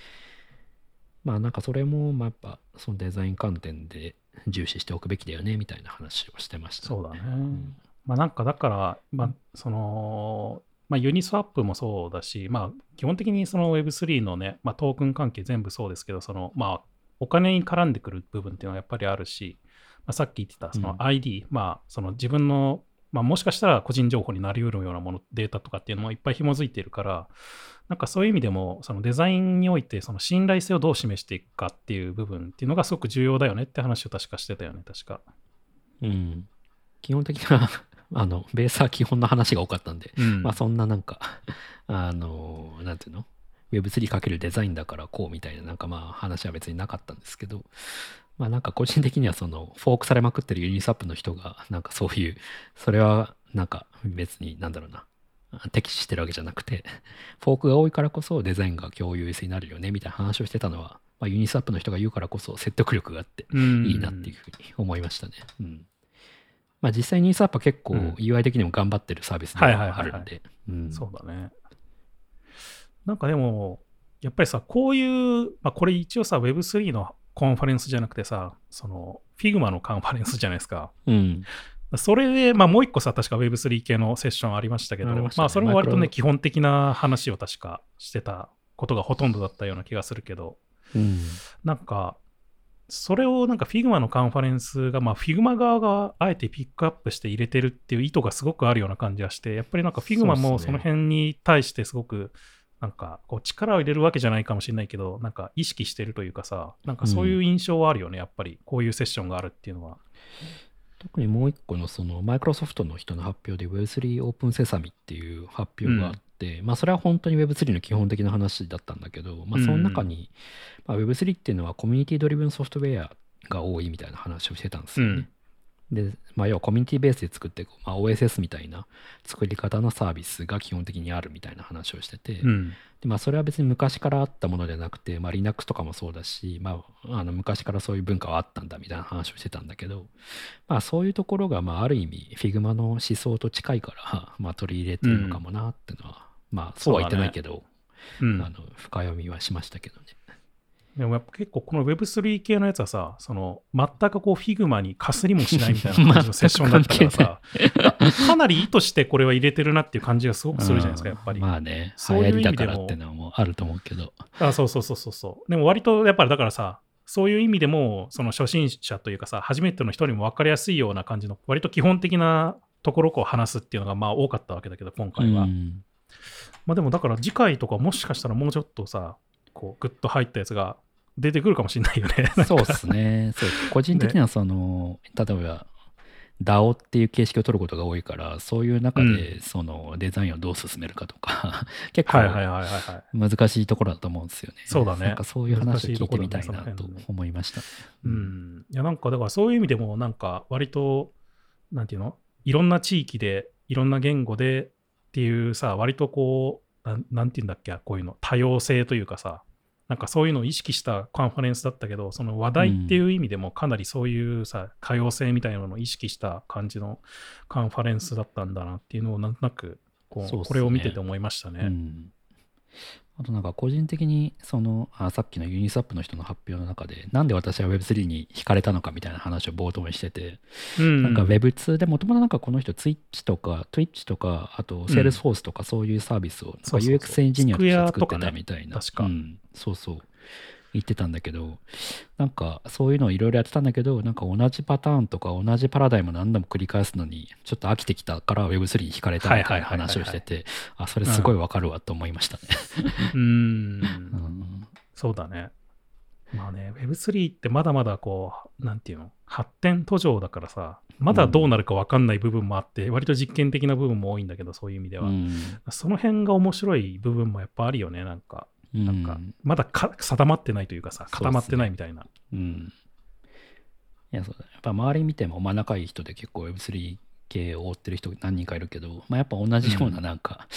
まあなんかそれも、まあやっぱそのデザイン観点で重視しておくべきだよねみたいな話をしてました。そうだね。んまあなんかだから、まあその、まあユニスワップもそうだし、まあ基本的にその Web3 のね、まあトークン関係全部そうですけど、そのまあお金に絡んでくる部分っていうのはやっぱりあるし、まあ、さっき言ってたそのうん ID、まあその自分の、まあもしかしたら個人情報になり得るようなもの、データとかっていうのもいっぱい紐づいているから、なんかそういう意味でも、そのデザインにおいて、その信頼性をどう示していくかっていう部分っていうのがすごく重要だよねって話を確かしてたよね、確か。うん。基本的なあの、ベースは基本の話が多かったんで、うんまあそんななんか、あの、なんていうの ?Web3× デザインだからこうみたいななんかまあ話は別になかったんですけど、まあなんか個人的にはそのフォークされまくってる Uniswap の人がなんかそういう、それはなんか別になんだろうな、敵視してるわけじゃなくて、フォークが多いからこそデザインが共有性になるよねみたいな話をしてたのは、まあ、 Uniswap の人が言うからこそ説得力があってうんいいなっていうふうに思いましたね。うん。まあ実際 Uniswap は結構うん UI 的にも頑張ってるサービスではいはいははいはいあるんで。うんそうだね。なんかでも、やっぱりさ、こういう、まあ、これ一応さ、Web3 のコンファレンスじゃなくてさ、その、Figma のカンファレンスじゃないですか。うん。それで、まあ、もう一個さ、確か Web3 系のセッションありましたけど、まねまあ、それも割とね、基本的な話を確かしてたことがほとんどだったような気がするけど、うん。なんか、それをなんか Figma のカンファレンスが、まあ、Figma 側があえてピックアップして入れてるっていう意図がすごくあるような感じがして、やっぱりなんかうっすねもその辺に対してすごく、なんかこう力を入れるわけじゃないかもしれないけど、なんか意識してるというかさ、なんかそういう印象はあるよね、やっぱり。こういうセッションがあるっていうのは。特にもう一個のそのマイクロソフトの人の発表で Web3 オープンセサミっていう発表があって、まあそれは本当に Web3 の基本的な話だったんだけど、まあその中に、まあ、Web3 っていうのはコミュニティドリブンソフトウェアが多いみたいな話をしてたんですよね。で、まあ、要はコミュニティベースで作っていく、まあ、OSS みたいな作り方のサービスが基本的にあるみたいな話をしてて、うん。でまあ、それは別に昔からあったものではなくて、まあ、Linux とかもそうだし、まあ、あの昔からそういう文化はあったんだみたいな話をしてたんだけど、まあ、そういうところが、まあ、ある意味 Figma の思想と近いから、まあ、取り入れてるのかもなっていうのは、まあそうは言ってないけど、うんあの深読みはしましたけどね。でもやっぱ結構この Web3 系のやつはさ、その全くこう Figma にかすりもしないみたいな 感じのセッションだったからさ、かなり意図してこれは入れてるなっていう感じがすごくするじゃないですか、やっぱり。まあね、そういう流行りだか意味でもらってのはもうあると思うけど。あそうそうそうそうそう。でも割とやっぱりだからさ、そういう意味でも、その初心者というかさ、初めての人にも分かりやすいような感じの、割と基本的なところをこう話すっていうのがまあ多かったわけだけど、今回は。うんまあでもだから次回とかもしかしたらもうちょっとさ、こうグッと入ったやつが出てくるかもしれないよね。そうですね。そう個人的にはその、例えば DAO っていう形式を取ることが多いから、そういう中でそのデザインをどう進めるかとか、結構はいはいはいはいはい。難しいところだと思うんですよね。そうだねなんかそういう話を聞いてみたいなと思いました。うん。いやなんかだからそういう意味でもなんか割と、なんていうの？いろんな地域で、いろんな言語でっていうさ、割とこう、なんなんていうんだっけ、こういうの、多様性というかさ、なんかそういうのを意識したカンファレンスだったけど、その話題っていう意味でもかなりそういうさ、多様性みたいなのを意識した感じのカンファレンスだったんだなっていうのをなんとなくこう、ねこれを見てて思いましたね。うんあとなんか個人的にそのあさっきのユニスワップの人の発表の中でなんで私は Web3 に惹かれたのかみたいな話を冒頭にしてて、うん。なんか Web2 でもともとなんかこの人 Twitch とか Twitch とかあと Salesforce とかそういうサービスをなんかそうそうそう。UX エンジニアとして作ってたみたいな、確か。うん、そうそう言ってたんだけどなんかそういうのをいろいろやってたんだけどなんか同じパターンとか同じパラダイム何度も繰り返すのにちょっと飽きてきたから Web3 に惹かれたみたいな話をしててあそれすごいわかるわと思いましたね。うんうんそうだね。まあね、Web3 ってまだまだこう、なんていうの、発展途上だからさ、まだどうなるか分かんない部分もあって、割と実験的な部分も多いんだけど、そういう意味では。うんその辺が面白い部分もやっぱあるよね、なんか。なんか、まだか定まってないというかさ、固まってないみたいな。うん。いや、そうだね。やっぱ周り見ても、まあ仲いい人で結構 Web3 系を追ってる人何人かいるけど、まあやっぱ同じようななんか、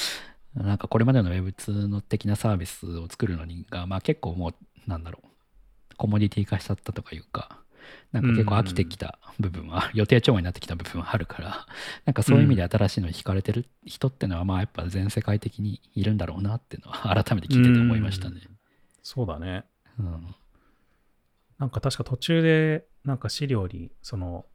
なんかこれまでの Web2 の的なサービスを作るのにが、まあ結構もう、なんだろう、コモディティ化しちゃったとかいうか、なんか結構飽きてきた部分は、予定調和になってきた部分はあるから、なんかそういう意味で新しいのに惹かれてる人ってのは、まあやっぱ全世界的にいるんだろうなっていうのは改めて聞いてて思いましたね。そうだね。うん。なんか確か途中で、なんか資料に、その、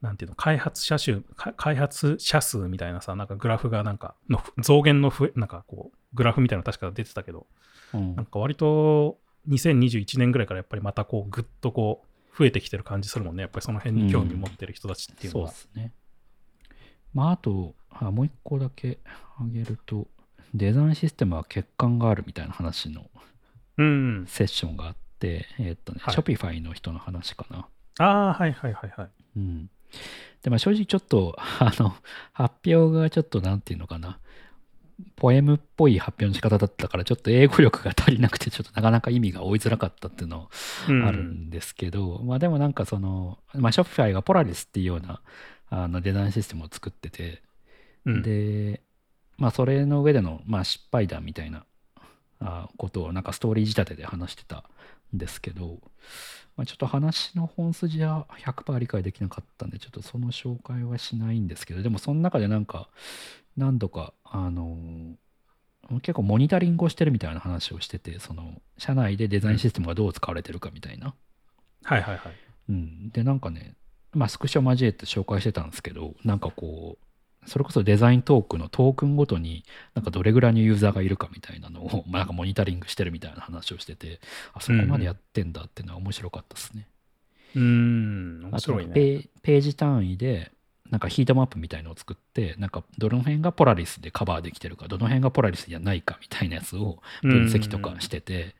なんていうの、開発者数、か開発者数みたいなさ、なんかグラフがなんか、の増減の増え、なんかこう、グラフみたいなの確か出てたけど、うんなんか割と2021年ぐらいからやっぱりまたこう、ぐっとこう、増えてきてる感じするもんね。やっぱりその辺に興味持ってる人たちっていうのそうは。ですね。まあ、あと、あもう一個だけ挙げると、デザインシステムは欠陥があるみたいな話のうん。セッションがあって、えーっとね、はい Shopify の人の話かな。ああ、はいはいはいはい。うん。で、まあ正直ちょっと、あの、発表がちょっとなんていうのかな、ポエムっぽい発表の仕方だったから、ちょっと英語力が足りなくて、ちょっとなかなか意味が追いづらかったっていうのうん。あるんですけど、まあでもなんかその、まあ Shopify が Polaris っていうようなあのデザインシステムを作ってて、うん。で、まあそれの上での、まあ、失敗談みたいなあことをなんかストーリー仕立てで話してたんですけど、まあ、ちょっと話の本筋は100%理解できなかったんで、ちょっとその紹介はしないんですけど、でもその中でなんか何度か、あの結構モニタリングをしてるみたいな話をしてて、その社内でデザインシステムがどう使われてるかみたいな。はいはいはい。うん、でなんかね、まあ、スクショ交えて紹介してたんですけどなんかこうそれこそデザイントークのトークンごとになんかどれぐらいのユーザーがいるかみたいなのを、まあ、なんかモニタリングしてるみたいな話をしててあそこまでやってんだっていうのは面白かったですね。うーん、面白いね。ペページ単位でなんかヒートマップみたいのを作ってなんかどの辺がポラリスでカバーできてるかどの辺がポラリスじゃないかみたいなやつを分析とかしてて、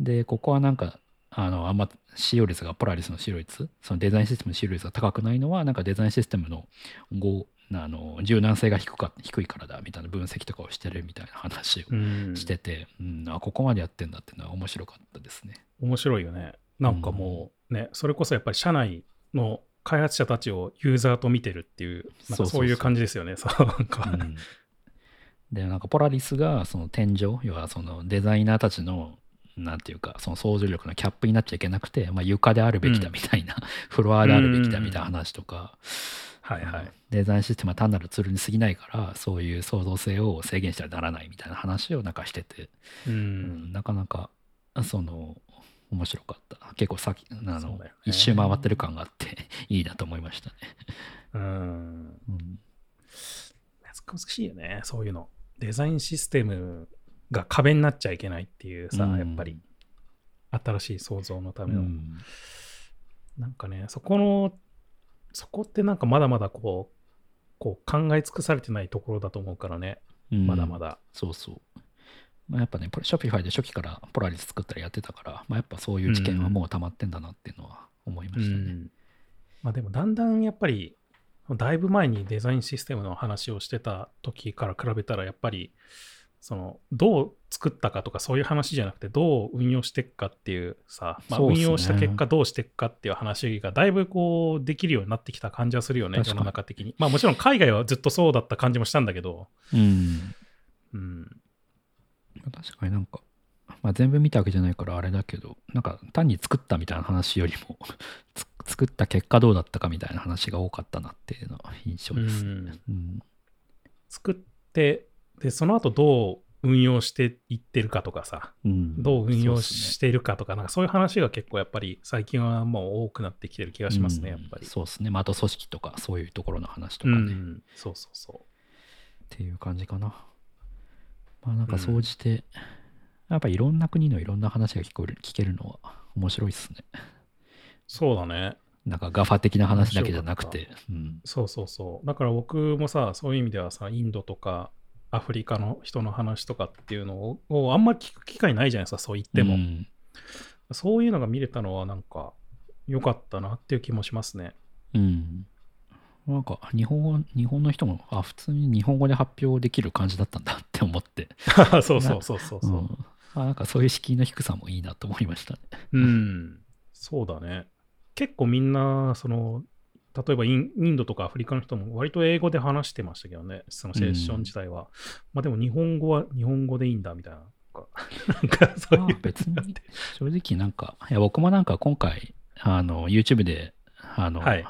で、ここはなんか、あの、あんま使用率がポラリスの使用率、そのデザインシステムの使用率が高くないのは、なんかデザインシステムのごあの柔軟性が低か低いからだみたいな分析とかをしてるみたいな話をうんしてて、うんあここまでやってんだっていうのは面白かったですね。面白いよね。なんかもうね、それこそやっぱり社内の開発者たちをユーザーと見てるっていう、なんそういう感じですよね。そうなんか、うん。でなんかポラリスがその天井要はそのデザイナーたちのなんていうかその想像力のキャップになっちゃいけなくて、まあ、床であるべきだみたいな、フロアであるべきだみたいな話とか、はいはい。デザインシステムは単なるツールに過ぎないからそういう創造性を制限してはならないみたいな話をなんかしてて、う。うんん。なかなかその面白かった結構さきあの、ね一周回ってる感があって いいなと思いましたね。うん。うん難しいよね、そういうの。デザインシステムが壁になっちゃいけないっていうさ、うんやっぱり新しい創造のための。うんなんかね、そこの、そこってなんかまだまだこう、こう考え尽くされてないところだと思うからね、うんまだまだ。そうそう。まあ、やっぱね、ショピファイで初期からポラリス作ったりやってたから、まあ、やっぱそういう知見はもう溜まってんだなっていうのは思いましたね。うんまあでもだんだんやっぱりだいぶ前にデザインシステムの話をしてた時から比べたらやっぱりそのどう作ったかとかそういう話じゃなくてどう運用していくかっていうさ、まあ、運用した結果どうしていくかっていう話がだいぶこうできるようになってきた感じはするよね世の中的に。まあもちろん海外はずっとそうだった感じもしたんだけど。うん。うん確かになんか、まあ、全部見たわけじゃないからあれだけど、なんか単に作ったみたいな話よりも つ作った結果どうだったかみたいな話が多かったなっていうのは印象ですね。うんうん作ってでその後どう運用していってるかとかさうんどう運用しているかとか、なんかそういう話が結構やっぱり最近はもう多くなってきてる気がしますね、うんやっぱり。そうですね。まあ、あと組織とかそういうところの話とうかね。っん、そうそうそていう感じかな。まあなんか総じて、やっぱいろんな国のいろんな話が聞こえる聞けるのは面白いっすね。う。そうだね。なんかガファ的な話だけじゃなくて。うんそうそうそう。だから僕もさ、そういう意味ではさ、インドとかアフリカの人の話とかっていうのををあんまり聞く機会ないじゃないですか、そう言っても。うんそういうのが見れたのはなんか良かったなっていう気もしますね。うん。なんか日本語、日本の人も、あ、普通に日本語で発表できる感じだったんだって思って。そうそうそうそうそう。んあなんかそういう敷居の低さもいいなと思いましたね。うん、そうだね。結構みんな、その、例えばインインドとかアフリカの人も割と英語で話してましたけどね、そのセッション自体は。まあでも日本語は日本語でいいんだみたいな。なんかそういうまあ別に正直なんか、いや僕もなんか今回、あの、YouTube で、あの、はい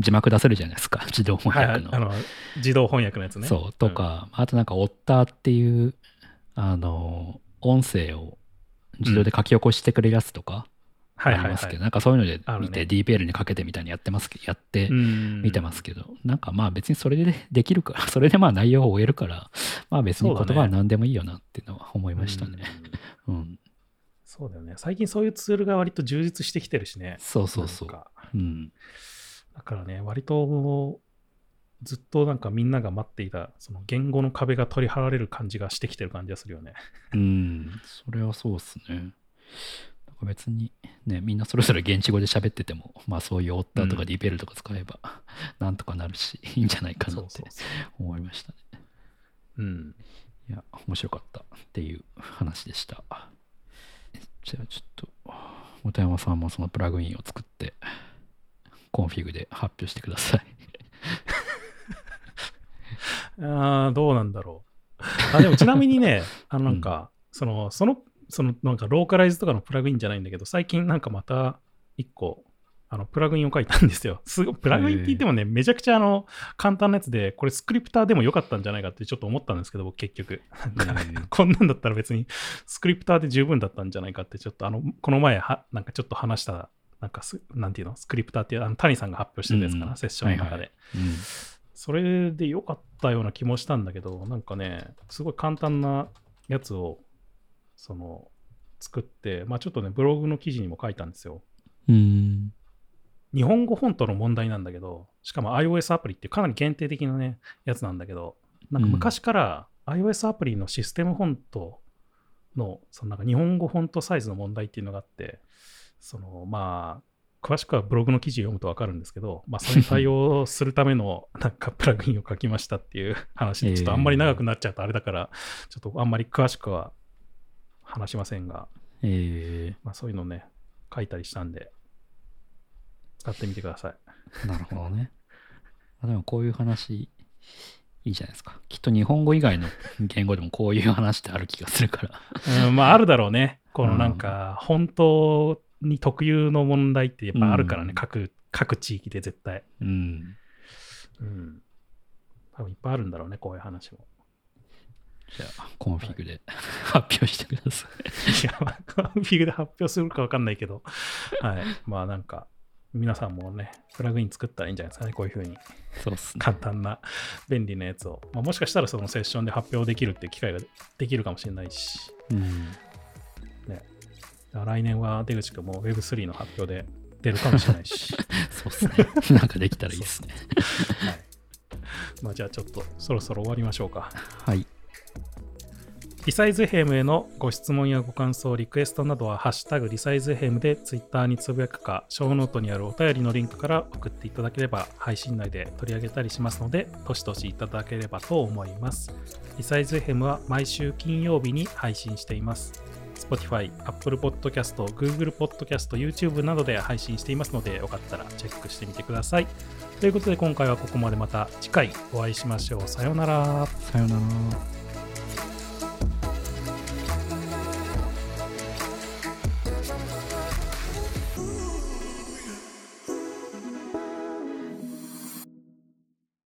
字幕出せるじゃないですか、自動翻はいは訳の。いあの自動翻訳のやつね。そう、とか、あとなんか、オッターっていう、あの、音声を自動で書き起こしてくれるやつとかはいはいはいありますけど、なんかそういうので見て、DPL にかけてみたいにやってますけど、やってうん見てますけど、なんかまあ別にそれで できるから、それでまあ内容を終えるから、まあ別に言葉は何でもいいよなっていうのは思いましたね。うんうん。そうだよね。最近そういうツールが割と充実してきてるしね。そうそうそううん。だからね、割とずっとなんかみんなが待っていた、その言語の壁が取り払われる感じがしてきてる感じがするよね。うん、それはそうっすね。なんか別にね、みんなそれぞれ現地語で喋ってても、まあそういうオッターとかうんディペルとか使えば、なんとかなるし、いいんじゃないかなって。思いましたね。うん。いや、面白かったっていう話でした。じゃあちょっと、本山さんもそのプラグインを作って、 Config で発表してください。ああ、どうなんだろう。あ、でもちなみにね、あのなんか、その、その、そのなんかローカライズとかのプラグインじゃないんだけど、最近なんかまた一個、あの、プラグインを書いたんですよ。すごい、プラグインって言ってもね、めちゃくちゃあの、簡単なやつで、これ Scripter でもよかったんじゃないかってちょっと思ったんですけど、僕結局。こんなんだったら別にスクリプターで十分だったんじゃないかって、ちょっとあの、この前は、なんかちょっと話した、なんかす、なんていうの、スクリプターっていう、あの、谷さんが発表してるやつかな、うんセッションの中で。それで良かったような気もしたんだけど、なんかね、すごい簡単なやつを、その、作って、まあちょっとね、ブログの記事にも書いたんですよ。うん。うん。日本語フォントの問題なんだけど、しかも iOS アプリっていうかなり限定的なね、やつなんだけど、なんか昔から iOS アプリのシステムフォントの、そのなんか日本語フォントサイズの問題っていうのがあって、そのまあ、詳しくはブログの記事を読むとわかるんですけど、まあ、それに対応するための なんかプラグインを書きましたっていう話で、ちょっとあんまり長くなっちゃうとあれだから、ちょっとあんまり詳しくは話しませんが、えまあ、そういうのね、書いたりしたんで、使ってみてください。ー、なるほどね。あでもこういう話、いいじゃないですか。きっと日本語以外の言語でもこういう話ってある気がするから。うん、まああるだろうね。このなんか、本当に特有の問題ってやっぱあるからね、うん各、各地域で絶対。うん。うん。多分いっぱいあるんだろうね、こういう話も。じゃあ、 Config で発表してください。いや、まあConfig で発表するかわかんないけど、はい。まあなんか、皆さんもね、プラグイン作ったらいいんじゃないですかね、こういうふうに。そうっすね。簡単な、便利なやつを。まあ、もしかしたらそのセッションで発表できるっていう機会ができるかもしれないし、うん。来年は出口くんも Web3 の発表で出るかもしれないし。そうっすね。なんかできたらいいっすね。はい。まあじゃあちょっとそろそろ終わりましょうか。はい。リサイズヘムへのご質問やご感想、リクエストなどは、ハッシュタグリサイズヘムでツイッターにつぶやくか、ショーノートにあるお便りのリンクから送っていただければ、配信内で取り上げたりしますので、どしどしいただければと思います。リサイズヘムは毎週金曜日に配信しています。Spotify、Apple Podcast、Google Podcast、YouTube などで配信していますので、よかったらチェックしてみてください。ということで、今回はここまでまた次回お会いしましょう。さようなら。さようなら。